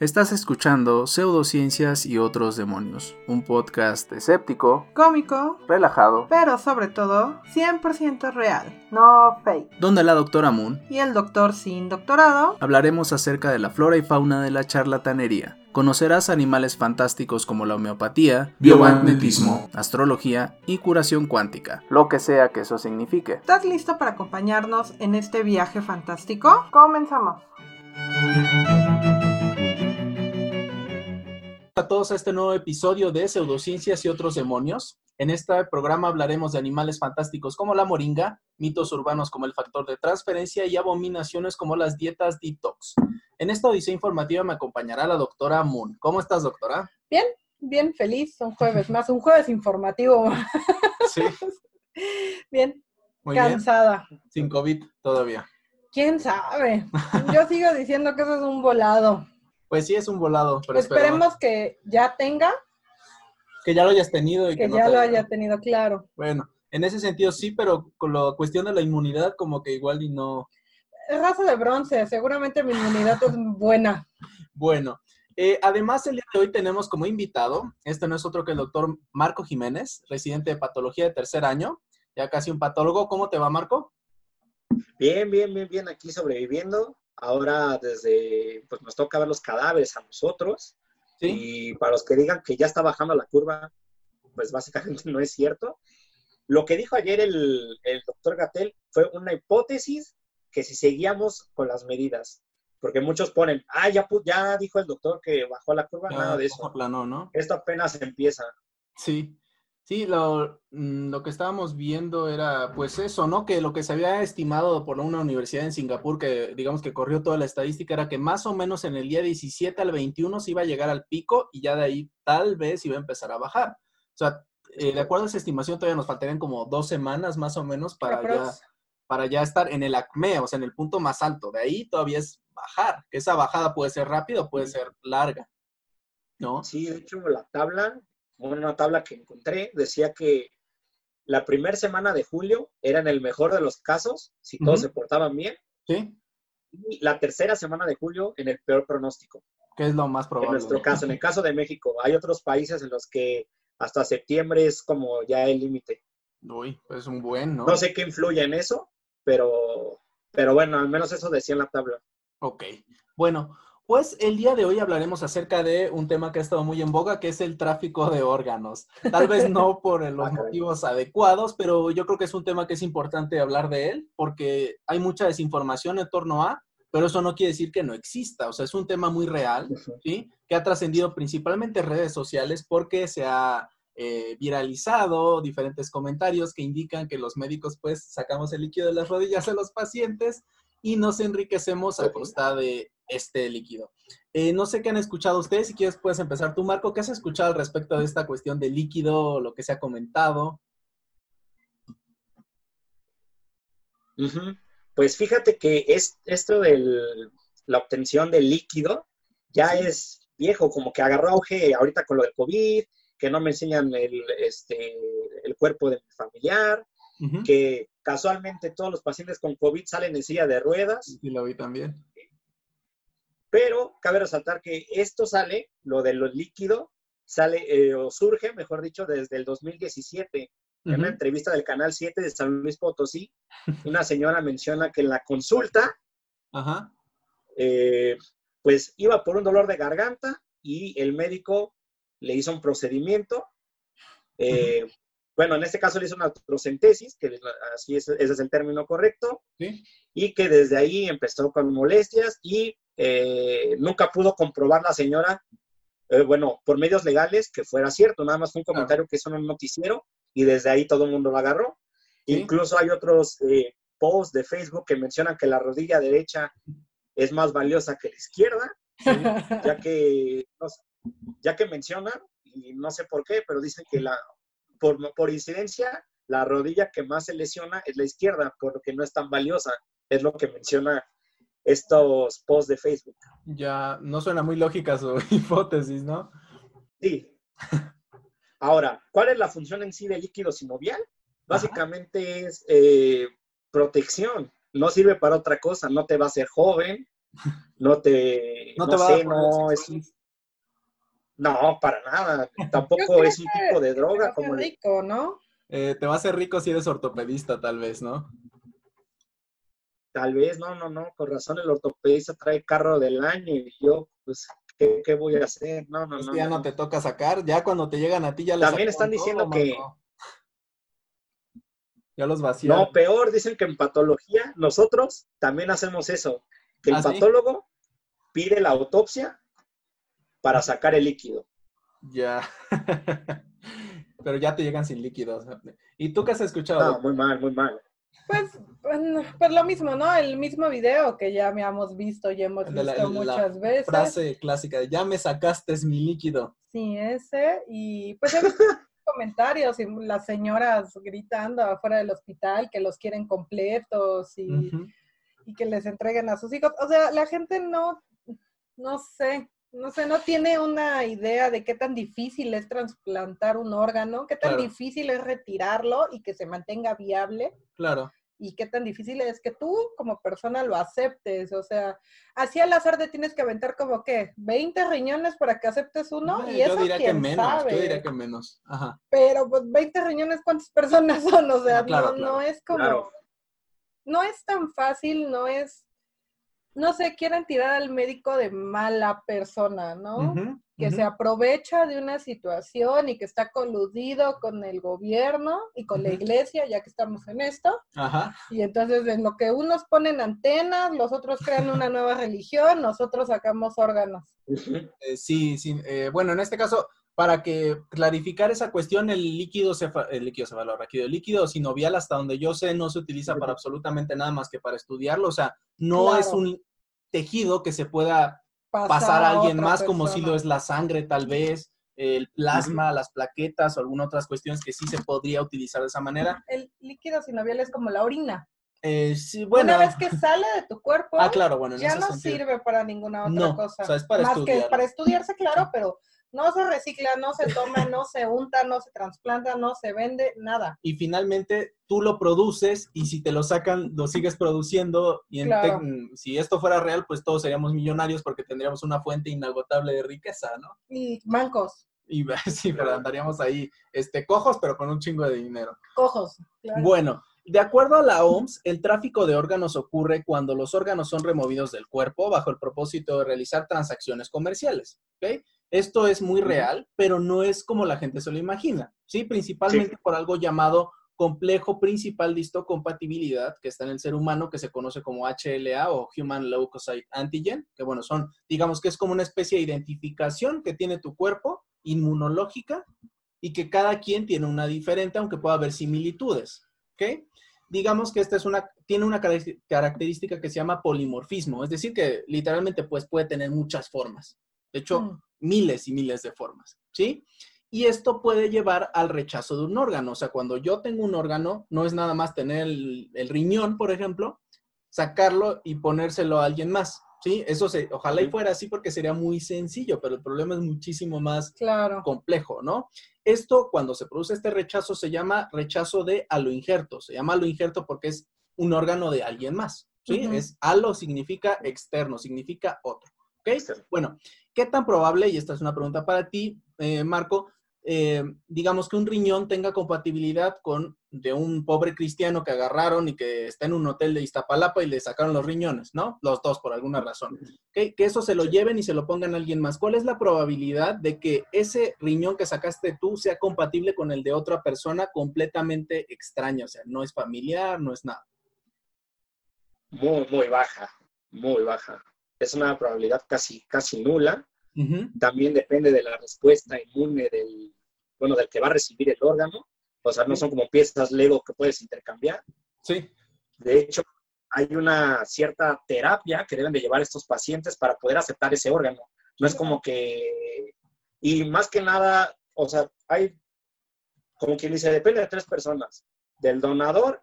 Estás escuchando Pseudociencias y otros demonios, un podcast escéptico, cómico, relajado, pero sobre todo 100% real, no fake. Donde la doctora Moon y el doctor sin doctorado hablaremos acerca de la flora y fauna de la charlatanería. Conocerás animales fantásticos como la homeopatía, biomagnetismo, astrología y curación cuántica, lo que sea que eso signifique. ¿Estás listo para acompañarnos en este viaje fantástico? Comenzamos a todos a este nuevo episodio de Pseudociencias y otros demonios. En este programa hablaremos de animales fantásticos como la moringa, mitos urbanos como el factor de transferencia y abominaciones como las dietas detox. En esta odisea informativa me acompañará la doctora Moon. ¿Cómo estás, doctora? Bien, bien, feliz. Un jueves más, un jueves informativo. Sí. bien, cansada. Sin COVID todavía. ¿Quién sabe? Yo sigo diciendo que eso es un volado. Pues sí, es un volado. Pero Esperemos que ya tenga. Que ya lo hayas tenido. Y que, ya lo haya tenido, claro. Bueno, en ese sentido sí, pero con la cuestión de la inmunidad como que igual y no... Es raza de bronce, seguramente mi inmunidad es buena. Bueno, eh, además el día de hoy tenemos como invitado, este no es otro que el doctor Marco Jiménez, residente de patología de tercer año, ya casi un patólogo. ¿Cómo te va, Marco? Bien, bien, bien, bien, aquí sobreviviendo. Ahora desde, pues nos toca ver los cadáveres a nosotros. Y para los que digan que ya está bajando la curva, pues básicamente no es cierto. Lo que dijo ayer el, doctor Gatel fue una hipótesis que si seguíamos con las medidas, porque muchos ponen, ah, ya, ya dijo el doctor que bajó la curva, nada de eso. ¿no? Esto apenas empieza. Sí. Sí, lo, mm, lo, que estábamos viendo era pues eso, ¿no? Que lo que se había estimado por una universidad en Singapur, que digamos que corrió toda la estadística, era que más o menos en el día 17 al 21 se iba a llegar al pico y ya de ahí tal vez iba a empezar a bajar. O sea, eh, de acuerdo a esa estimación todavía nos faltarían como dos semanas más o menos para ya, para ya estar en el acme, o sea, en el punto más alto. De ahí todavía es bajar, que esa bajada puede ser rápida o puede ser larga. ¿No? Sí, de hecho, la tabla una tabla que encontré, decía que la primera semana de julio era en el mejor de los casos, si todos se portaban bien. Sí. Y la tercera semana de julio en el peor pronóstico. ¿Qué es lo más probable? En nuestro caso, en el caso de México, hay otros países en los que hasta septiembre es como ya el límite. Uy, pues un buen, ¿no? No sé qué influye en eso, pero, pero bueno, al menos eso decía en la tabla. Ok. Bueno, pues el día de hoy hablaremos acerca de un tema que ha estado muy en boga, que es el tráfico de órganos. Tal vez no por los motivos adecuados, pero yo creo que es un tema que es importante hablar de él, porque hay mucha desinformación en torno a, pero eso no quiere decir que no exista. O sea, es un tema muy real, ¿sí? Que ha trascendido principalmente en redes sociales porque se ha eh, viralizado diferentes comentarios que indican que los médicos pues sacamos el líquido de las rodillas de los pacientes y nos enriquecemos a costa de este líquido. Eh, no sé qué han escuchado ustedes, si quieres puedes empezar tú, Marco, ¿qué has escuchado al respecto de esta cuestión del líquido, lo que se ha comentado? Pues fíjate que es, esto de la obtención del líquido ya es viejo, como que agarró auge ahorita con lo del COVID, que no me enseñan el, este, el cuerpo de mi familiar, que casualmente todos los pacientes con COVID salen en silla de ruedas. Y lo vi también. Pero cabe resaltar que esto sale, lo de lo líquido, sale eh, o surge, mejor dicho, desde el 2017. En una entrevista del Canal 7 de San Luis Potosí, una señora menciona que en la consulta, eh, pues iba por un dolor de garganta y el médico le hizo un procedimiento. Eh, bueno, en este caso le hizo una artrocentesis, que así es, ese es el término correcto, y que desde ahí empezó con molestias y eh, nunca pudo comprobar la señora, eh, bueno, por medios legales que fuera cierto, nada más fue un comentario que hizo en un noticiero y desde ahí todo el mundo lo agarró. Incluso hay otros eh, posts de Facebook que mencionan que la rodilla derecha es más valiosa que la izquierda, ya que, ya que mencionan, y no sé por qué, pero dicen que la, por, por incidencia, la rodilla que más se lesiona es la izquierda, porque no es tan valiosa, es lo que menciona estos posts de Facebook. Ya, no suena muy lógica su hipótesis, ¿no? Sí. Ahora, ¿cuál es la función en sí del líquido sinovial? Básicamente es eh, protección. No sirve para otra cosa, no te va a hacer joven, no te, No no, te va a sé, no es, no, para nada, tampoco es un tipo de droga qué como el, rico, ¿no? Eh, te va a hacer rico si eres ortopedista, tal vez, ¿no? Tal vez, no, no, no, con razón el ortopedista trae carro del año y yo, pues, ¿qué, qué voy a hacer? No, no, no. ya no te toca sacar, ya cuando te llegan a ti ya les También están diciendo que- mano. Ya los vaciaron. No, peor, dicen que en patología nosotros también hacemos eso, que el ¿Ah, sí? patólogo pide la autopsia para sacar el líquido. Ya. Pero ya te llegan sin líquidos. ¿Y tú qué has escuchado? No, muy mal, muy mal. Pues, pues lo mismo, ¿no? El mismo video que ya habíamos visto y hemos la- visto la muchas veces. Frase clásica de ya me sacaste mi líquido. Sí, ese. Y pues he visto comentarios y las señoras gritando afuera del hospital que los quieren completos y, y que les entreguen a sus hijos. O sea, la gente no, no sé, no sé, no tiene una idea de qué tan difícil es trasplantar un órgano, qué tan Claro. difícil es retirarlo y que se mantenga viable. Claro. y qué tan difícil es que tú como persona lo aceptes. O sea, así al azar te tienes que aventar como que 20 riñones para que aceptes uno Eh, y yo eso diría que menos. sabe. Yo diría que menos. Ajá. Pero pues 20 riñones, ¿cuántas personas son? O sea, No, claro, no, claro. no es como, Claro. no es tan fácil, no es, no sé, quieren tirar al médico de mala persona, ¿no? Que se aprovecha de una situación y que está coludido con el gobierno y con la iglesia, ya que estamos en esto. Ajá. Y entonces en lo que unos ponen antenas, los otros crean una nueva religión, nosotros sacamos órganos. Eh, sí, sí. eh, bueno, en este caso, para que clarificar esa cuestión, el líquido cefa- el líquido cefalorraquídeo, el líquido sinovial, hasta donde yo sé, no se utiliza para absolutamente nada más que para estudiarlo. O sea, no Claro. es un tejido que se pueda pasar a alguien más, como si lo es la sangre, tal vez, el plasma, las plaquetas o algunas otras cuestiones que sí se podría utilizar de esa manera. El líquido sinovial es como la orina. Eh, sí, bueno. Una vez que sale de tu cuerpo, Ah, claro, bueno, en ya no sentido. sirve para ninguna otra No, cosa. o sea, es para Más que para estudiarse, claro, pero no se recicla, no se toma, no se unta, no se trasplanta, no se vende, nada. y finalmente tú lo produces y si te lo sacan, lo sigues produciendo y en Claro. si esto fuera real, pues todos seríamos millonarios porque tendríamos una fuente inagotable de riqueza, ¿no? Y mancos, Y sí, pero andaríamos ahí este, cojos, pero con un chingo de dinero. cojos. claro. Bueno, de acuerdo a la OMS, el tráfico de órganos ocurre cuando los órganos son removidos del cuerpo bajo el propósito de realizar transacciones comerciales, ¿ok? Esto es muy real, pero no es como la gente se lo imagina, ¿sí? Principalmente por algo llamado complejo principal de histocompatibilidad que está en el ser humano, que se conoce como HLA o Human Leukocyte Antigen, que bueno, son, digamos que es como una especie de identificación que tiene tu cuerpo inmunológica y que cada quien tiene una diferente, aunque pueda haber similitudes, ¿ok? Digamos que esta es una, tiene una caracter- característica que se llama polimorfismo, es decir, que literalmente pues puede tener muchas formas. De hecho, Mm. miles y miles de formas, ¿sí? Y esto puede llevar al rechazo de un órgano. O sea, cuando yo tengo un órgano, no es nada más tener el, el riñón, por ejemplo, sacarlo y ponérselo a alguien más, ¿sí? Eso se, ojalá y fuera así porque sería muy sencillo, pero el problema es muchísimo más Claro. complejo, ¿no? Esto, cuando se produce este rechazo, se llama rechazo de aloinjerto. Se llama aloinjerto porque es un órgano de alguien más, ¿sí? Ujú. Es alo significa externo, significa otro, Bueno, ¿qué tan probable, y esta es una pregunta para ti, eh, Marco, eh, digamos que un riñón tenga compatibilidad con de un pobre cristiano que agarraron y que está en un hotel de Iztapalapa y le sacaron los riñones, ¿no? Los dos por alguna razón. Que eso se lo lleven y se lo pongan a alguien más. ¿Cuál es la probabilidad de que ese riñón que sacaste tú sea compatible con el de otra persona completamente extraña? O sea, no es familiar, no es nada. Muy, muy baja, muy baja. Es una probabilidad casi, casi nula. También depende de la respuesta inmune del, bueno, del que va a recibir el órgano. O sea, no son como piezas Lego que puedes intercambiar. Sí. De hecho, hay una cierta terapia que deben de llevar estos pacientes para poder aceptar ese órgano. No es como que... Y más que nada, o sea, hay, como quien dice, depende de tres personas. Del donador,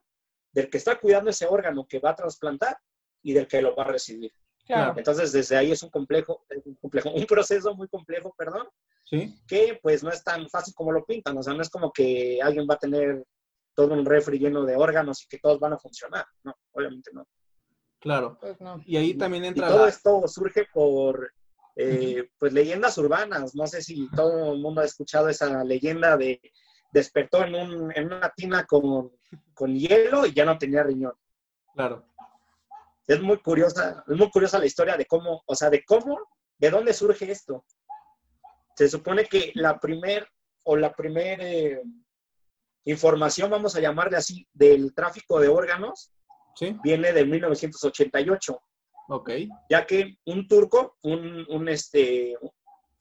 del que está cuidando ese órgano que va a trasplantar y del que lo va a recibir. Claro. Entonces, desde ahí es un complejo, un complejo, un proceso muy complejo, perdón, Sí. que pues no es tan fácil como lo pintan. O sea, no es como que alguien va a tener todo un refri lleno de órganos y que todos van a funcionar. No, obviamente no. Claro. Pues no. Y ahí también Y entra todo la- esto surge por eh, pues leyendas urbanas. No sé si todo el mundo ha escuchado esa leyenda de despertó en, un, en una tina con, con hielo y ya no tenía riñón. Claro. Es muy curiosa, es muy curiosa la historia de cómo, o sea, de cómo, de dónde surge esto. Se supone que la primer o la primer eh, información, vamos a llamarle así, del tráfico de órganos Sí. viene de 1988. Ok. ya que un turco, un, un, este,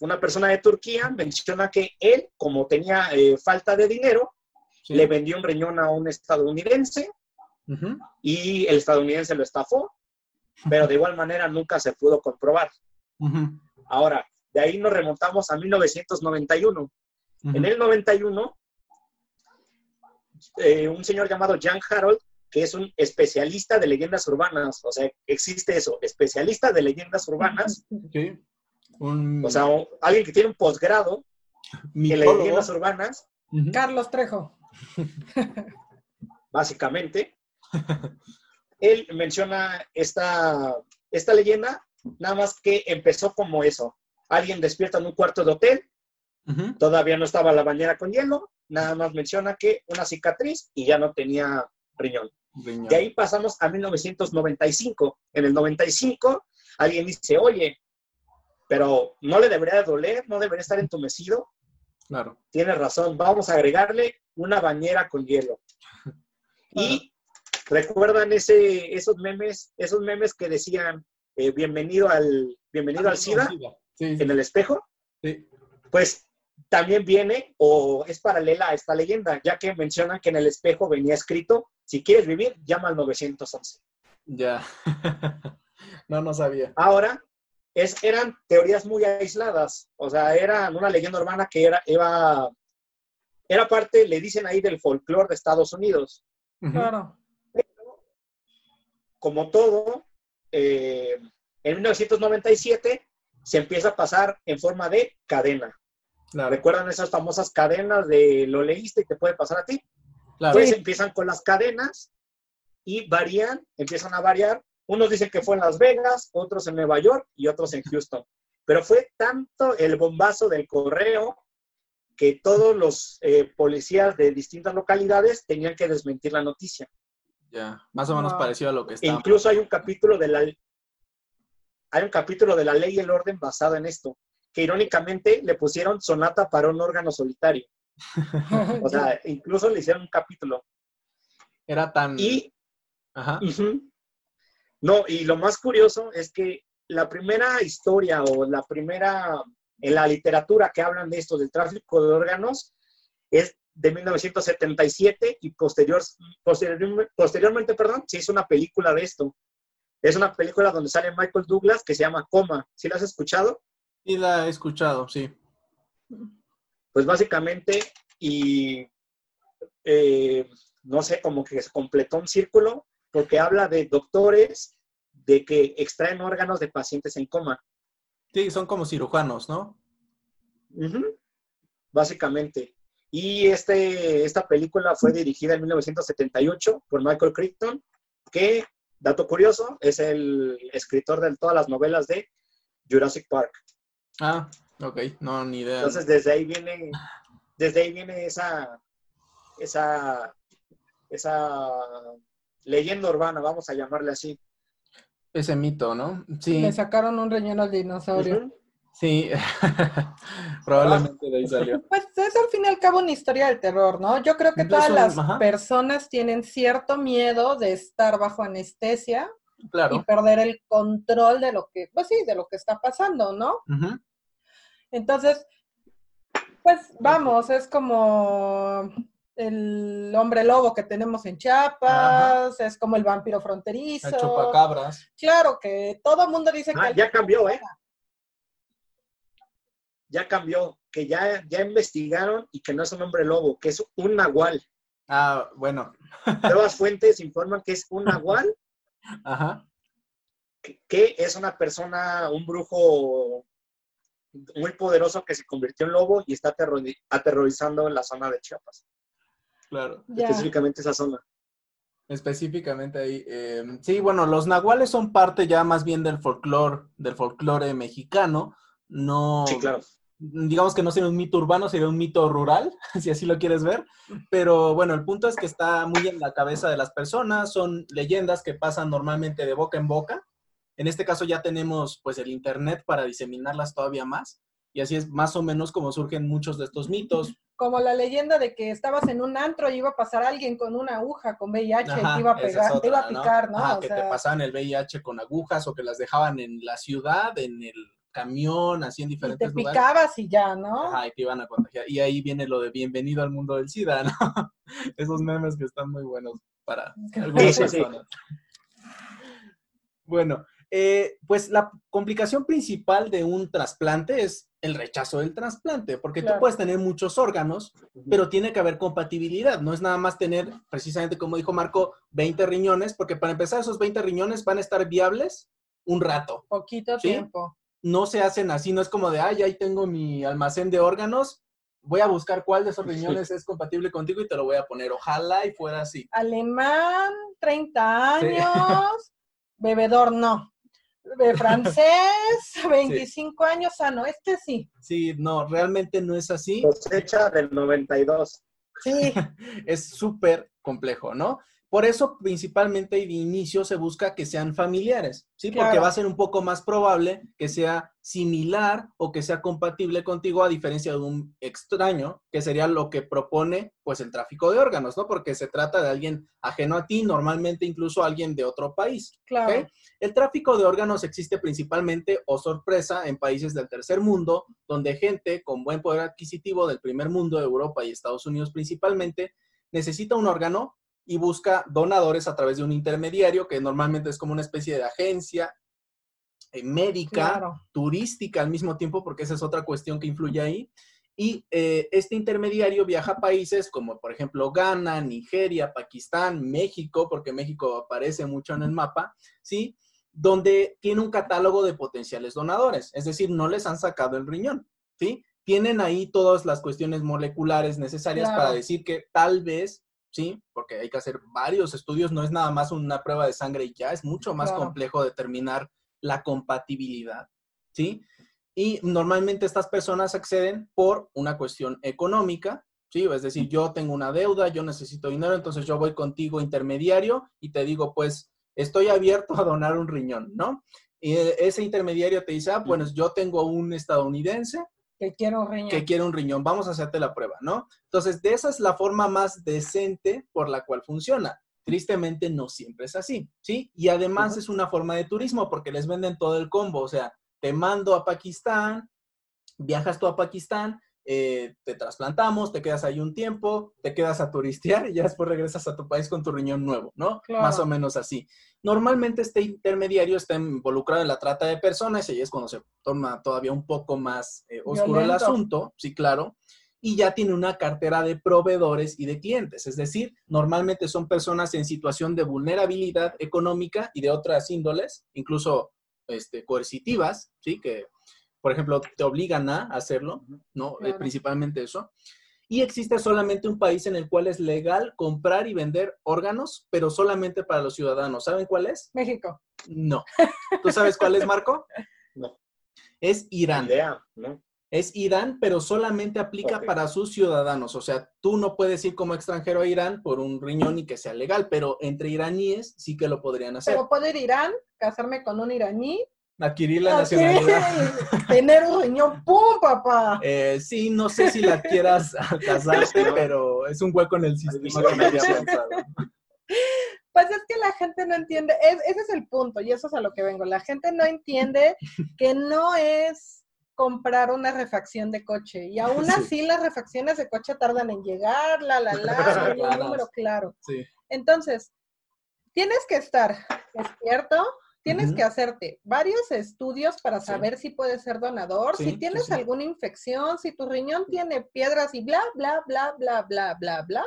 una persona de Turquía menciona que él, como tenía eh, falta de dinero, Sí. le vendió un riñón a un estadounidense Y el estadounidense lo estafó, pero de igual manera nunca se pudo comprobar. Ahora, de ahí nos remontamos a 1991. Ujú. En el 91, eh, un señor llamado Jan Harold, que es un especialista de leyendas urbanas, o sea, existe eso, especialista de leyendas urbanas, Sí. Un O sea, o- alguien que tiene un posgrado en leyendas urbanas. Carlos Trejo. básicamente. Él menciona esta, esta leyenda, nada más que empezó como eso. Alguien despierta en un cuarto de hotel, todavía no estaba la bañera con hielo, nada más menciona que una cicatriz y ya no tenía riñón. Riñón. De ahí pasamos a 1995. En el 95, alguien dice, oye, pero no le debería de doler, no debería estar entumecido. Claro. Tienes razón, vamos a agregarle una bañera con hielo. Y recuerdan ese, esos memes, esos memes que decían eh, bienvenido al bienvenido al SIDA Sí, sí. en el espejo, sí. pues también viene o es paralela a esta leyenda, ya que mencionan que en el espejo venía escrito, si quieres vivir, llama al 911. Ya. no, no sabía. Ahora, es, eran teorías muy aisladas, o sea, eran una leyenda urbana que era, era, era parte, le dicen ahí, del folclore de Estados Unidos. Claro. Como todo, eh, en 1997 se empieza a pasar en forma de cadena. Claro. ¿Recuerdan esas famosas cadenas de lo leíste y te puede pasar a ti? Claro. Pues empiezan con las cadenas y varían, empiezan a variar. Unos dicen que fue en Las Vegas, otros en Nueva York y otros en Houston. Pero fue tanto el bombazo del correo que todos los eh, policías de distintas localidades tenían que desmentir la noticia. Ya. Más o menos Wow. parecido a lo que está. incluso hay un capítulo de la hay un capítulo de la ley y el orden basado en esto, que irónicamente le pusieron sonata para un órgano solitario. O sea, incluso le hicieron un capítulo. Era tan. Y Ajá. no, y lo más curioso es que la primera historia o la primera en la literatura que hablan de esto del tráfico de órganos es de 1977 y posterior, posterior- posteriormente, perdón, se hizo una película de esto. Es una película donde sale Michael Douglas que se llama Coma. ¿Sí la has escuchado? Sí, la he escuchado, sí. Pues básicamente, y eh, no sé, como que se completó un círculo porque habla de doctores de que extraen órganos de pacientes en coma. Sí, son como cirujanos, ¿no? Básicamente. Y este, esta película fue dirigida en 1978 por Michael Crichton, que, dato curioso, es el escritor de todas las novelas de Jurassic Park. Ah, ok. No, ni idea. Entonces, desde ahí viene, desde ahí viene esa, esa, esa leyenda urbana, vamos a llamarle así. Ese mito, ¿no? Sí. Le sacaron un riñón al dinosaurio. Sí. Probablemente de ahí salió. Pues es al fin y al cabo una historia del terror, ¿no? Yo creo que todas las ajá. personas tienen cierto miedo de estar bajo anestesia y perder el control de lo que, pues sí, de lo que está pasando, ¿no? Entonces, pues vamos, es como el hombre lobo que tenemos en Chiapas, es como el vampiro fronterizo. El chupacabras. Claro que todo el mundo dice que... Ah, el- ya cambió, ¿eh? Ya cambió, que ya, ya investigaron y que no es un hombre lobo, que es un nahual. Ah, bueno. Nuevas fuentes informan que es un nahual, Ajá. que, que es una persona, un brujo muy poderoso que se convirtió en lobo y está aterrori- aterrorizando la zona de Chiapas, Claro. Específicamente esa zona. Específicamente ahí. Em, sí, bueno, los nahuales son parte ya más bien del folclore, del folclore mexicano. No. Sí, claro. Digamos que no sería un mito urbano, sería un mito rural, si así lo quieres ver. Pero bueno, el punto es que está muy en la cabeza de las personas, son leyendas que pasan normalmente de boca en boca. En este caso ya tenemos pues el internet para diseminarlas todavía más. Y así es más o menos como surgen muchos de estos mitos como la leyenda de que estabas en un antro y iba a pasar alguien con una aguja con VIH y te iba a pegar, te iba a picar, ¿no? que te pasaban el VIH con agujas o que las dejaban en la ciudad, en el camión, así en diferentes y te picabas y ya, ¿no? Ajá, y te iban a contagiar. Y ahí viene lo de bienvenido al mundo del SIDA, ¿no? Esos memes que están muy buenos para algunas personas. Bueno, eh, pues la complicación principal de un trasplante es el rechazo del trasplante, porque tú puedes tener muchos órganos, pero tiene que haber compatibilidad. No es nada más tener, precisamente como dijo Marco, 20 riñones, porque para empezar esos 20 riñones van a estar viables un rato. Poquito tiempo. No se hacen así, no es como de, ay, ahí tengo mi almacén de órganos, voy a buscar cuál de esos riñones es compatible contigo y te lo voy a poner. Ojalá y fuera así. Alemán, 30 años, bebedor no de francés, 25 años sano, este sí. Sí, no, realmente no es así. Cosecha del 92. Sí. es súper complejo, ¿no? Por eso, principalmente, de inicio se busca que sean familiares, ¿sí? Porque va a ser un poco más probable que sea similar o que sea compatible contigo a diferencia de un extraño, que sería lo que propone, pues, el tráfico de órganos, ¿no? Porque se trata de alguien ajeno a ti, normalmente incluso alguien de otro país. Claro. El tráfico de órganos existe principalmente, o sorpresa, en países del tercer mundo, donde gente con buen poder adquisitivo del primer mundo, Europa y Estados Unidos principalmente, necesita un órgano y busca donadores a través de un intermediario que normalmente es como una especie de agencia eh, médica, turística al mismo tiempo, porque esa es otra cuestión que influye ahí. Y eh, este intermediario viaja a países como, por ejemplo, Ghana, Nigeria, Pakistán, México, porque México aparece mucho en el mapa, ¿sí? Donde tiene un catálogo de potenciales donadores, es decir, no les han sacado el riñón, ¿sí? Tienen ahí todas las cuestiones moleculares necesarias para decir que tal vez ¿sí? Porque hay que hacer varios estudios, no es nada más una prueba de sangre y ya, es mucho más complejo determinar la compatibilidad, ¿sí? Y normalmente estas personas acceden por una cuestión económica, ¿sí? Es decir, yo tengo una deuda, yo necesito dinero, entonces yo voy contigo intermediario y te digo, pues, estoy abierto a donar un riñón, ¿no? Y ese intermediario te dice, ah, pues yo tengo un estadounidense que quiere un riñón. Que quiere un riñón. Vamos a hacerte la prueba, ¿no? Entonces, de esa es la forma más decente por la cual funciona. Tristemente no siempre es así, ¿sí? Y además es una forma de turismo porque les venden todo el combo, o sea, te mando a Pakistán, viajas tú a Pakistán, eh, te trasplantamos, te quedas ahí un tiempo, te quedas a turistear y ya después regresas a tu país con tu riñón nuevo, ¿no? Más o menos así. Normalmente este intermediario está involucrado en la trata de personas y ahí es cuando se toma todavía un poco más eh, oscuro el asunto, sí, claro. Y ya tiene una cartera de proveedores y de clientes, es decir, normalmente son personas en situación de vulnerabilidad económica y de otras índoles, incluso este, coercitivas, ¿sí? Que por ejemplo, te obligan a hacerlo, ¿no? Eh, principalmente eso. Y existe solamente un país en el cual es legal comprar y vender órganos, pero solamente para los ciudadanos. ¿Saben cuál es? México. No. ¿Tú sabes cuál es, Marco? No. Es Irán. Idea, ¿no? Es Irán, pero solamente aplica para sus ciudadanos. O sea, tú no puedes ir como extranjero a Irán por un riñón y que sea legal, pero entre iraníes sí que lo podrían hacer. Pero puedo ir a Irán, casarme con un iraní Adquirir la nacionalidad. Tener un riñón, ¡pum, papá! Eh, sí, no sé si la quieras casarte, pero es un hueco en el sistema que me había pensado. Pues es que la gente no entiende, ese es el punto, y eso es a lo que vengo. La gente no entiende que no es comprar una refacción de coche. Y aún así las refacciones de coche tardan en llegar, la, la, la, el número claro. Sí. Entonces, tienes que estar despierto, Tienes que hacerte varios estudios para saber si puedes ser donador, si tienes alguna infección, si tu riñón tiene piedras y bla, bla, bla, bla, bla, bla, bla.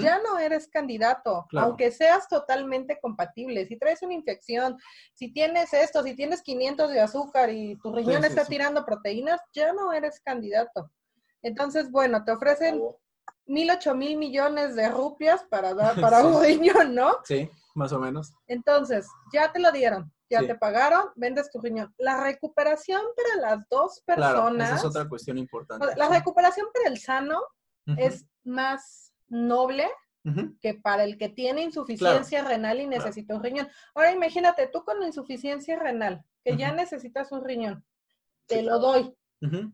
Ya no eres candidato, aunque seas totalmente compatible. Si traes una infección, si tienes esto, si tienes 500 de azúcar y tu riñón está tirando proteínas, ya no eres candidato. Entonces, bueno, te ofrecen mil, ocho mil millones de rupias para dar para un riñón, ¿no? Sí, más o menos. Entonces, ya te lo dieron, ya te pagaron, vendes tu riñón. La recuperación para las dos personas. Claro, esa es otra cuestión importante. La recuperación para el sano es más noble que para el que tiene insuficiencia renal y necesita un riñón. Ahora imagínate, tú con insuficiencia renal, que ya necesitas un riñón, te lo doy,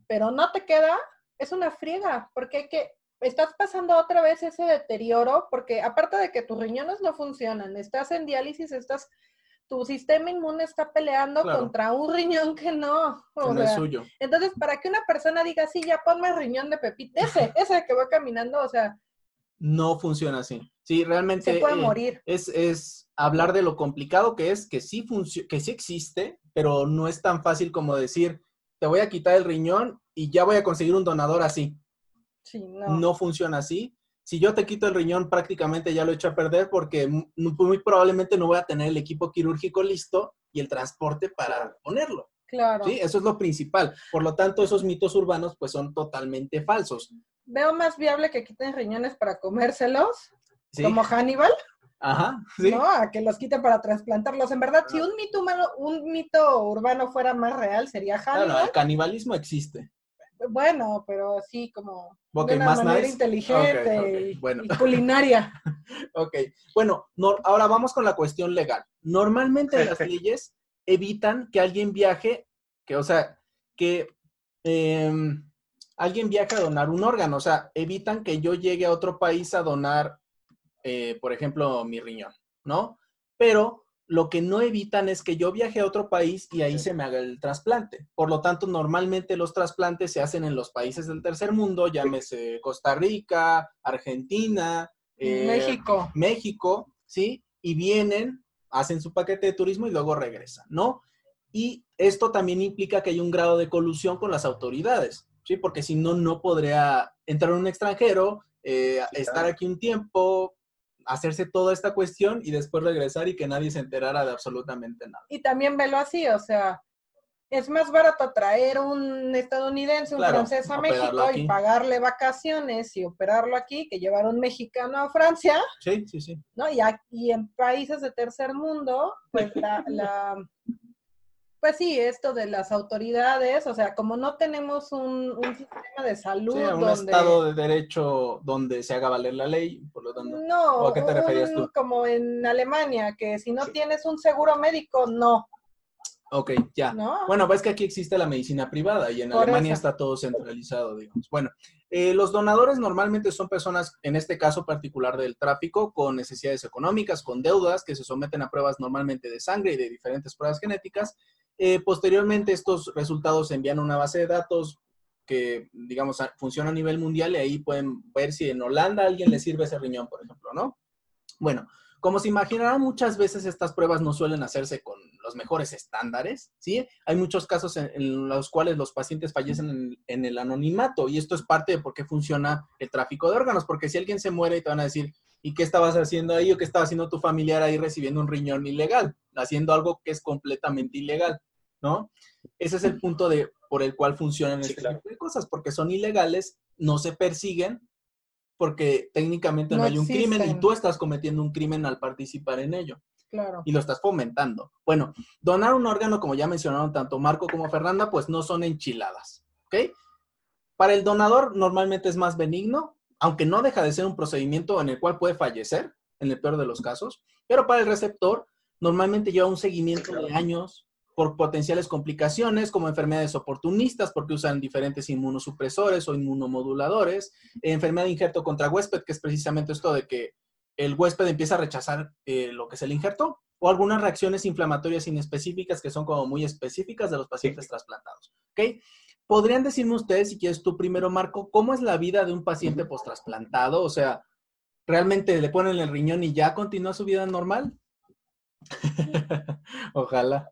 pero no te queda, es una friega, porque que, estás pasando otra vez ese deterioro, porque aparte de que tus riñones no funcionan, estás en diálisis, estás tu sistema inmune está peleando contra un riñón que no. no es suyo. Entonces, para que una persona diga, sí, ya ponme riñón de Pepita, ese, ese que va caminando, o sea. No funciona así. Sí, realmente. Se puede eh, morir. Es, es hablar de lo complicado que es, que sí, que sí existe, pero no es tan fácil como decir, te voy a quitar el riñón y ya voy a conseguir un donador así. Sí, no. No funciona así si yo te quito el riñón, prácticamente ya lo he hecho a perder porque muy probablemente no voy a tener el equipo quirúrgico listo y el transporte para ponerlo. Claro. ¿sí? Eso es lo principal. Por lo tanto, esos mitos urbanos pues son totalmente falsos. Veo más viable que quiten riñones para comérselos, como Hannibal. Ajá, sí. No, a que los quiten para trasplantarlos. En verdad, si un mito humano, un mito urbano fuera más real, sería Hannibal. Claro, el canibalismo existe. Bueno, pero sí como de una manera inteligente Y, culinaria. ok, bueno, ahora vamos con la cuestión legal. Normalmente las leyes evitan que alguien viaje, que o sea, que em, alguien viaje a donar un órgano, o sea, evitan que yo llegue a otro país a donar, eh, por ejemplo, mi riñón, ¿no? Pero lo que no evitan es que yo viaje a otro país y ahí se me haga el trasplante. Por lo tanto, normalmente los trasplantes se hacen en los países del tercer mundo, llámese Costa Rica, Argentina, eh, México. México, ¿sí? Y vienen, hacen su paquete de turismo y luego regresan, ¿no? Y esto también implica que hay un grado de colusión con las autoridades, ¿sí? Porque si no, no podría entrar un extranjero, eh, estar aquí un tiempo, hacerse toda esta cuestión y después regresar y que nadie se enterara de absolutamente nada. Y también velo así, o sea, es más barato traer un estadounidense, un francés a México y pagarle vacaciones y operarlo aquí que llevar un mexicano a Francia. Sí, sí, sí. ¿no? Y, aquí, en países de tercer mundo, pues la pues sí, esto de las autoridades, o sea, como no tenemos un, sistema de salud. Sí, un Estado de Derecho donde se haga valer la ley, por lo tanto. No, ¿a qué te referías tú? Como en Alemania, que si no tienes un seguro médico, no. Ok, ya. Bueno, pues que aquí existe la medicina privada y en Alemania está todo centralizado, digamos. Bueno, eh, los donadores normalmente son personas, en este caso particular del tráfico, con necesidades económicas, con deudas, que se someten a pruebas normalmente de sangre y de diferentes pruebas genéticas eh, posteriormente, estos resultados se envían a una base de datos que, digamos, funciona a nivel mundial y ahí pueden ver si en Holanda a alguien le sirve ese riñón, por ejemplo, ¿no? Bueno, como se imaginarán, muchas veces estas pruebas no suelen hacerse con los mejores estándares, ¿sí? Hay muchos casos en, los cuales los pacientes fallecen en, en, el anonimato y esto es parte de por qué funciona el tráfico de órganos, porque si alguien se muere y te van a decir, ¿Y qué estabas haciendo ahí o qué estaba haciendo tu familiar ahí recibiendo un riñón ilegal? Haciendo algo que es completamente ilegal, ¿no? Ese es el punto de, por el cual funcionan este tipo de cosas, porque son ilegales, no se persiguen, porque técnicamente no, hay un crimen y tú estás cometiendo un crimen al participar en ello. Claro. Y lo estás fomentando. Bueno, donar un órgano, como ya mencionaron tanto Marco como Fernanda, pues no son enchiladas, ¿ok? Para el donador normalmente es más benigno, aunque no deja de ser un procedimiento en el cual puede fallecer, en el peor de los casos, pero para el receptor normalmente lleva un seguimiento de años por potenciales complicaciones como enfermedades oportunistas porque usan diferentes inmunosupresores o inmunomoduladores, enfermedad de injerto contra huésped, que es precisamente esto de que el huésped empieza a rechazar eh, lo que es el injerto, o algunas reacciones inflamatorias inespecíficas que son como muy específicas de los pacientes trasplantados. ¿ok? ¿Podrían decirme ustedes, si quieres tú primero, Marco, cómo es la vida de un paciente post-trasplantado? O sea, ¿realmente le ponen el riñón y ya continúa su vida normal? Ojalá.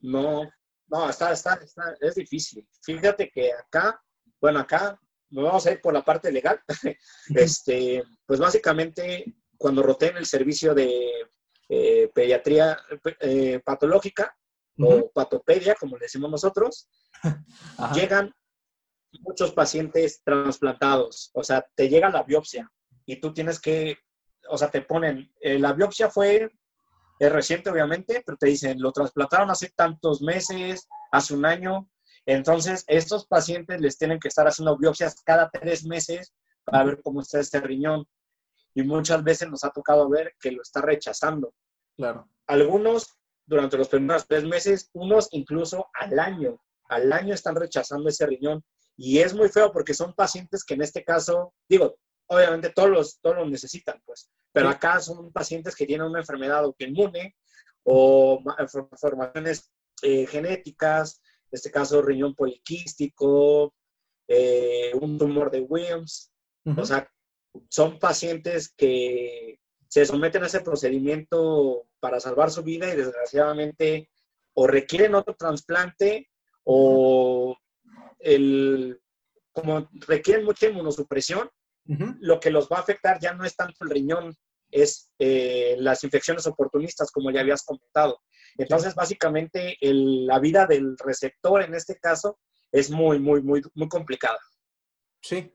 No, no, está, está, está, es difícil. Fíjate que acá, bueno, acá nos vamos a ir por la parte legal. este, pues básicamente, cuando roté en el servicio de eh, pediatría eh, patológica o patopedia, como le decimos nosotros, llegan muchos pacientes trasplantados, o sea, te llega la biopsia y tú tienes que, o sea, te ponen, eh, la biopsia fue es reciente obviamente, pero te dicen, lo trasplantaron hace tantos meses, hace un año, entonces estos pacientes les tienen que estar haciendo biopsias cada tres meses para ver cómo está este riñón. Y muchas veces nos ha tocado ver que lo está rechazando. Claro. Algunos durante los primeros tres meses, unos incluso al año. Al año están rechazando ese riñón. Y es muy feo porque son pacientes que en este caso, digo, obviamente todos los, todos los necesitan, pues, pero acá son pacientes que tienen una enfermedad autoinmune o formaciones eh, genéticas, en este caso riñón poliquístico, eh, un tumor de Williams. O sea, son pacientes que se someten a ese procedimiento para salvar su vida y desgraciadamente o requieren otro trasplante o el, como requieren mucha inmunosupresión, lo que los va a afectar ya no es tanto el riñón, es eh, las infecciones oportunistas, como ya habías comentado. Entonces, básicamente, la vida del receptor en este caso es muy, muy, muy, muy complicada. Sí,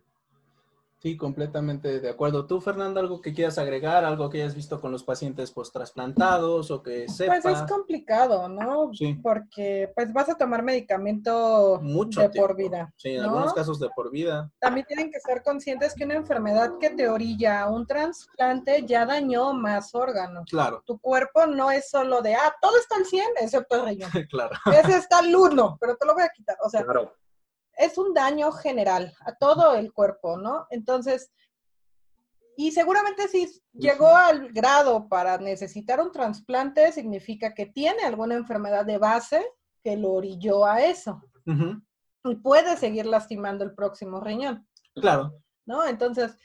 Sí, completamente de acuerdo. ¿Tú, Fernanda, algo que quieras agregar, algo que hayas visto con los pacientes post-trasplantados o que sepas? Pues es complicado, ¿no? Sí. Porque pues vas a tomar medicamento de por vida. Sí, en algunos casos de por vida. También tienen que ser conscientes que una enfermedad que te orilla a un trasplante ya dañó más órganos. Claro. Tu cuerpo no es solo de, ah, todo está al 100, excepto el riñón. claro. Ese está al 1, pero te lo voy a quitar. O sea, claro es un daño general a todo el cuerpo, ¿no? Entonces, y seguramente si llegó al grado para necesitar un trasplante, significa que tiene alguna enfermedad de base que lo orilló a eso. Y puede seguir lastimando el próximo riñón. Claro. ¿No? Entonces,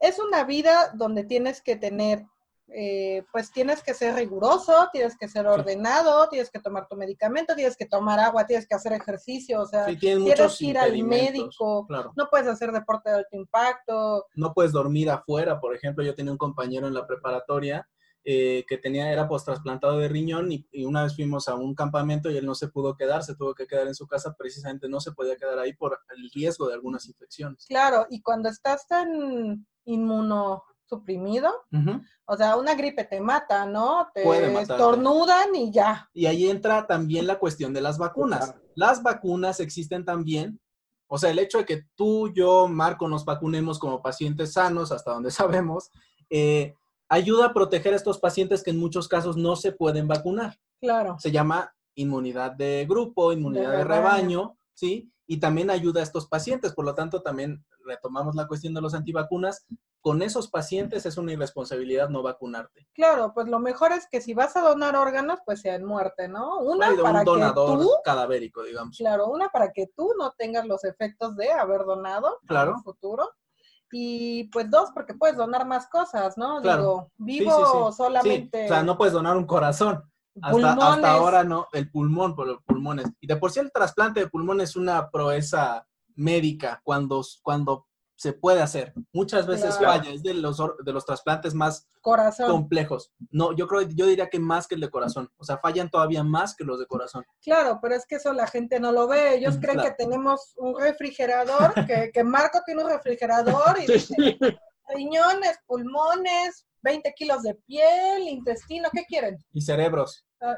es una vida donde tienes que tener eh, pues tienes que ser riguroso, tienes que ser ordenado, tienes que tomar tu medicamento, tienes que tomar agua, tienes que hacer ejercicio, o sea, tienes que ir al médico, no puedes hacer deporte de alto impacto. No puedes dormir afuera, por ejemplo, yo tenía un compañero en la preparatoria eh, que tenía, era post trasplantado de riñón y, y, una vez fuimos a un campamento y él no se pudo quedar, se tuvo que quedar en su casa, precisamente no se podía quedar ahí por el riesgo de algunas infecciones. Claro, y cuando estás tan inmuno suprimido. O sea, una gripe te mata, ¿no? Te estornudan y ya. Y ahí entra también la cuestión de las vacunas. Las vacunas existen también. O sea, el hecho de que tú, yo, Marco, nos vacunemos como pacientes sanos, hasta donde sabemos, eh, ayuda a proteger a estos pacientes que en muchos casos no se pueden vacunar. Claro. Se llama inmunidad de grupo, inmunidad de, rebaño, ¿sí? Y también ayuda a estos pacientes. Por lo tanto, también retomamos la cuestión de los antivacunas con esos pacientes es una irresponsabilidad no vacunarte. Claro, pues lo mejor es que si vas a donar órganos, pues sea en muerte, ¿no? Una para un donador que tú, cadavérico, digamos. Claro, una para que tú no tengas los efectos de haber donado claro. en el futuro. Y pues dos, porque puedes donar más cosas, ¿no? Digo, vivo solamente. o sea, no puedes donar un corazón. Hasta, hasta, ahora no, el pulmón por los pulmones. Y de por sí el trasplante de pulmón es una proeza médica cuando, cuando se puede hacer. Muchas veces falla, es de los, de los trasplantes más complejos. No, yo creo, yo diría que más que el de corazón. O sea, fallan todavía más que los de corazón. Claro, pero es que eso la gente no lo ve. Ellos creen que tenemos un refrigerador, que, que, Marco tiene un refrigerador y dice, riñones, pulmones, 20 kilos de piel, intestino, ¿qué quieren? Y cerebros. Ah,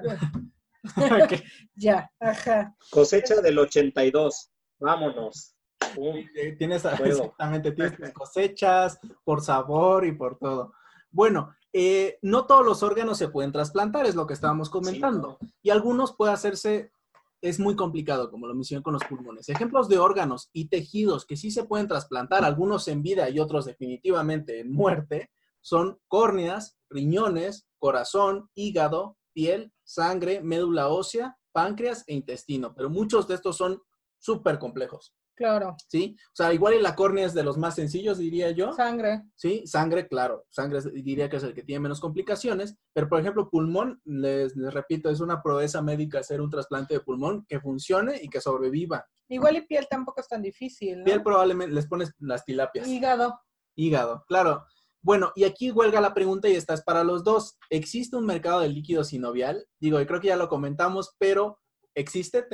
ya, ajá. Cosecha del 82. Vámonos. Eh, tienes exactamente, tienes cosechas por sabor y por todo. Bueno, eh, no todos los órganos se pueden trasplantar, es lo que estábamos comentando. Y algunos puede hacerse, es muy complicado, como lo mencioné con los pulmones. Ejemplos de órganos y tejidos que sí se pueden trasplantar, algunos en vida y otros definitivamente en muerte, son córneas, riñones, corazón, hígado, piel, sangre, médula ósea, páncreas e intestino. Pero muchos de estos son súper complejos. Claro. ¿Sí? O sea, igual y la córnea es de los más sencillos, diría yo. Sangre. Sí, sangre, claro. Sangre diría que es el que tiene menos complicaciones. Pero, por ejemplo, pulmón, les, repito, es una proeza médica hacer un trasplante de pulmón que funcione y que sobreviva. Igual y piel tampoco es tan difícil. ¿no? Piel probablemente les pones las tilapias. Hígado. Hígado, claro. Bueno, y aquí huelga la pregunta y esta es para los dos. ¿Existe un mercado de líquido sinovial? Digo, y creo que ya lo comentamos, pero ¿existe?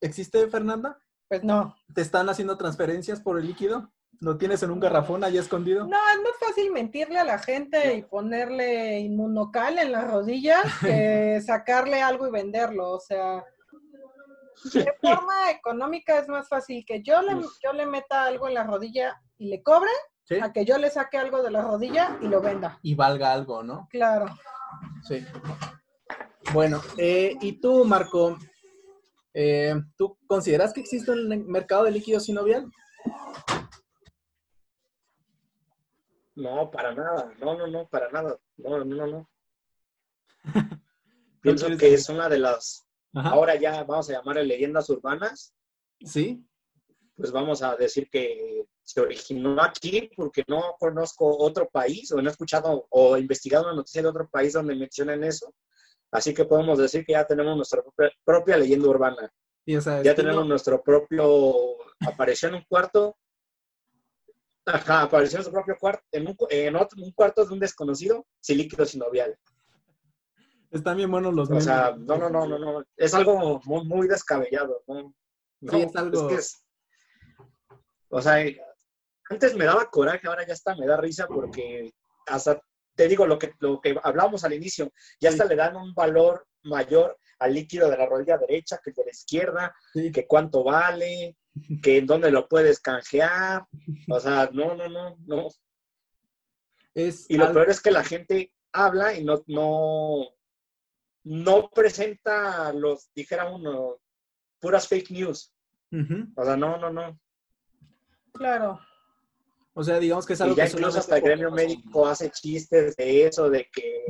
¿Existe, Fernanda? Pues no. ¿Te están haciendo transferencias por el líquido? ¿Lo tienes en un garrafón ahí escondido? No, es más fácil mentirle a la gente y ponerle inmunocal en las rodillas que sacarle algo y venderlo. O sea, de forma económica es más fácil que yo le, yo le meta algo en la rodilla y le cobre a que yo le saque algo de la rodilla y lo venda. Y valga algo, ¿no? Claro. Sí. Bueno, eh, y tú, Marco, eh, ¿tú consideras que existe un mercado de líquido sinovial? No, para nada. No, no, no, para nada. No, no, no. Pienso que es una de las, ahora ya vamos a llamar leyendas urbanas. Sí. Pues vamos a decir que se originó aquí porque no conozco otro país o no he escuchado o investigado una noticia de otro país donde mencionen eso. Así que podemos decir que ya tenemos nuestra propia, leyenda urbana. ya tenemos nuestro propio, apareció en un cuarto, ajá, apareció en su propio cuarto, en un, en otro, un cuarto de un desconocido, sin líquido sinovial. Están bien buenos los O sea, no, no, no, no, no, es algo muy, muy descabellado, ¿no? sí, es algo... Es que es, o sea, antes me daba coraje, ahora ya está, me da risa porque hasta te digo lo que, lo que hablábamos al inicio, ya hasta le dan un valor mayor al líquido de la rodilla derecha que el de la izquierda, que cuánto vale, que en dónde lo puedes canjear. O sea, no, no, no, no. y lo peor es que la gente habla y no, no, no presenta los, dijera uno, puras fake news. O sea, no, no, no. Claro. O sea, digamos que es algo y ya incluso hasta el gremio médico hace chistes de eso, de que...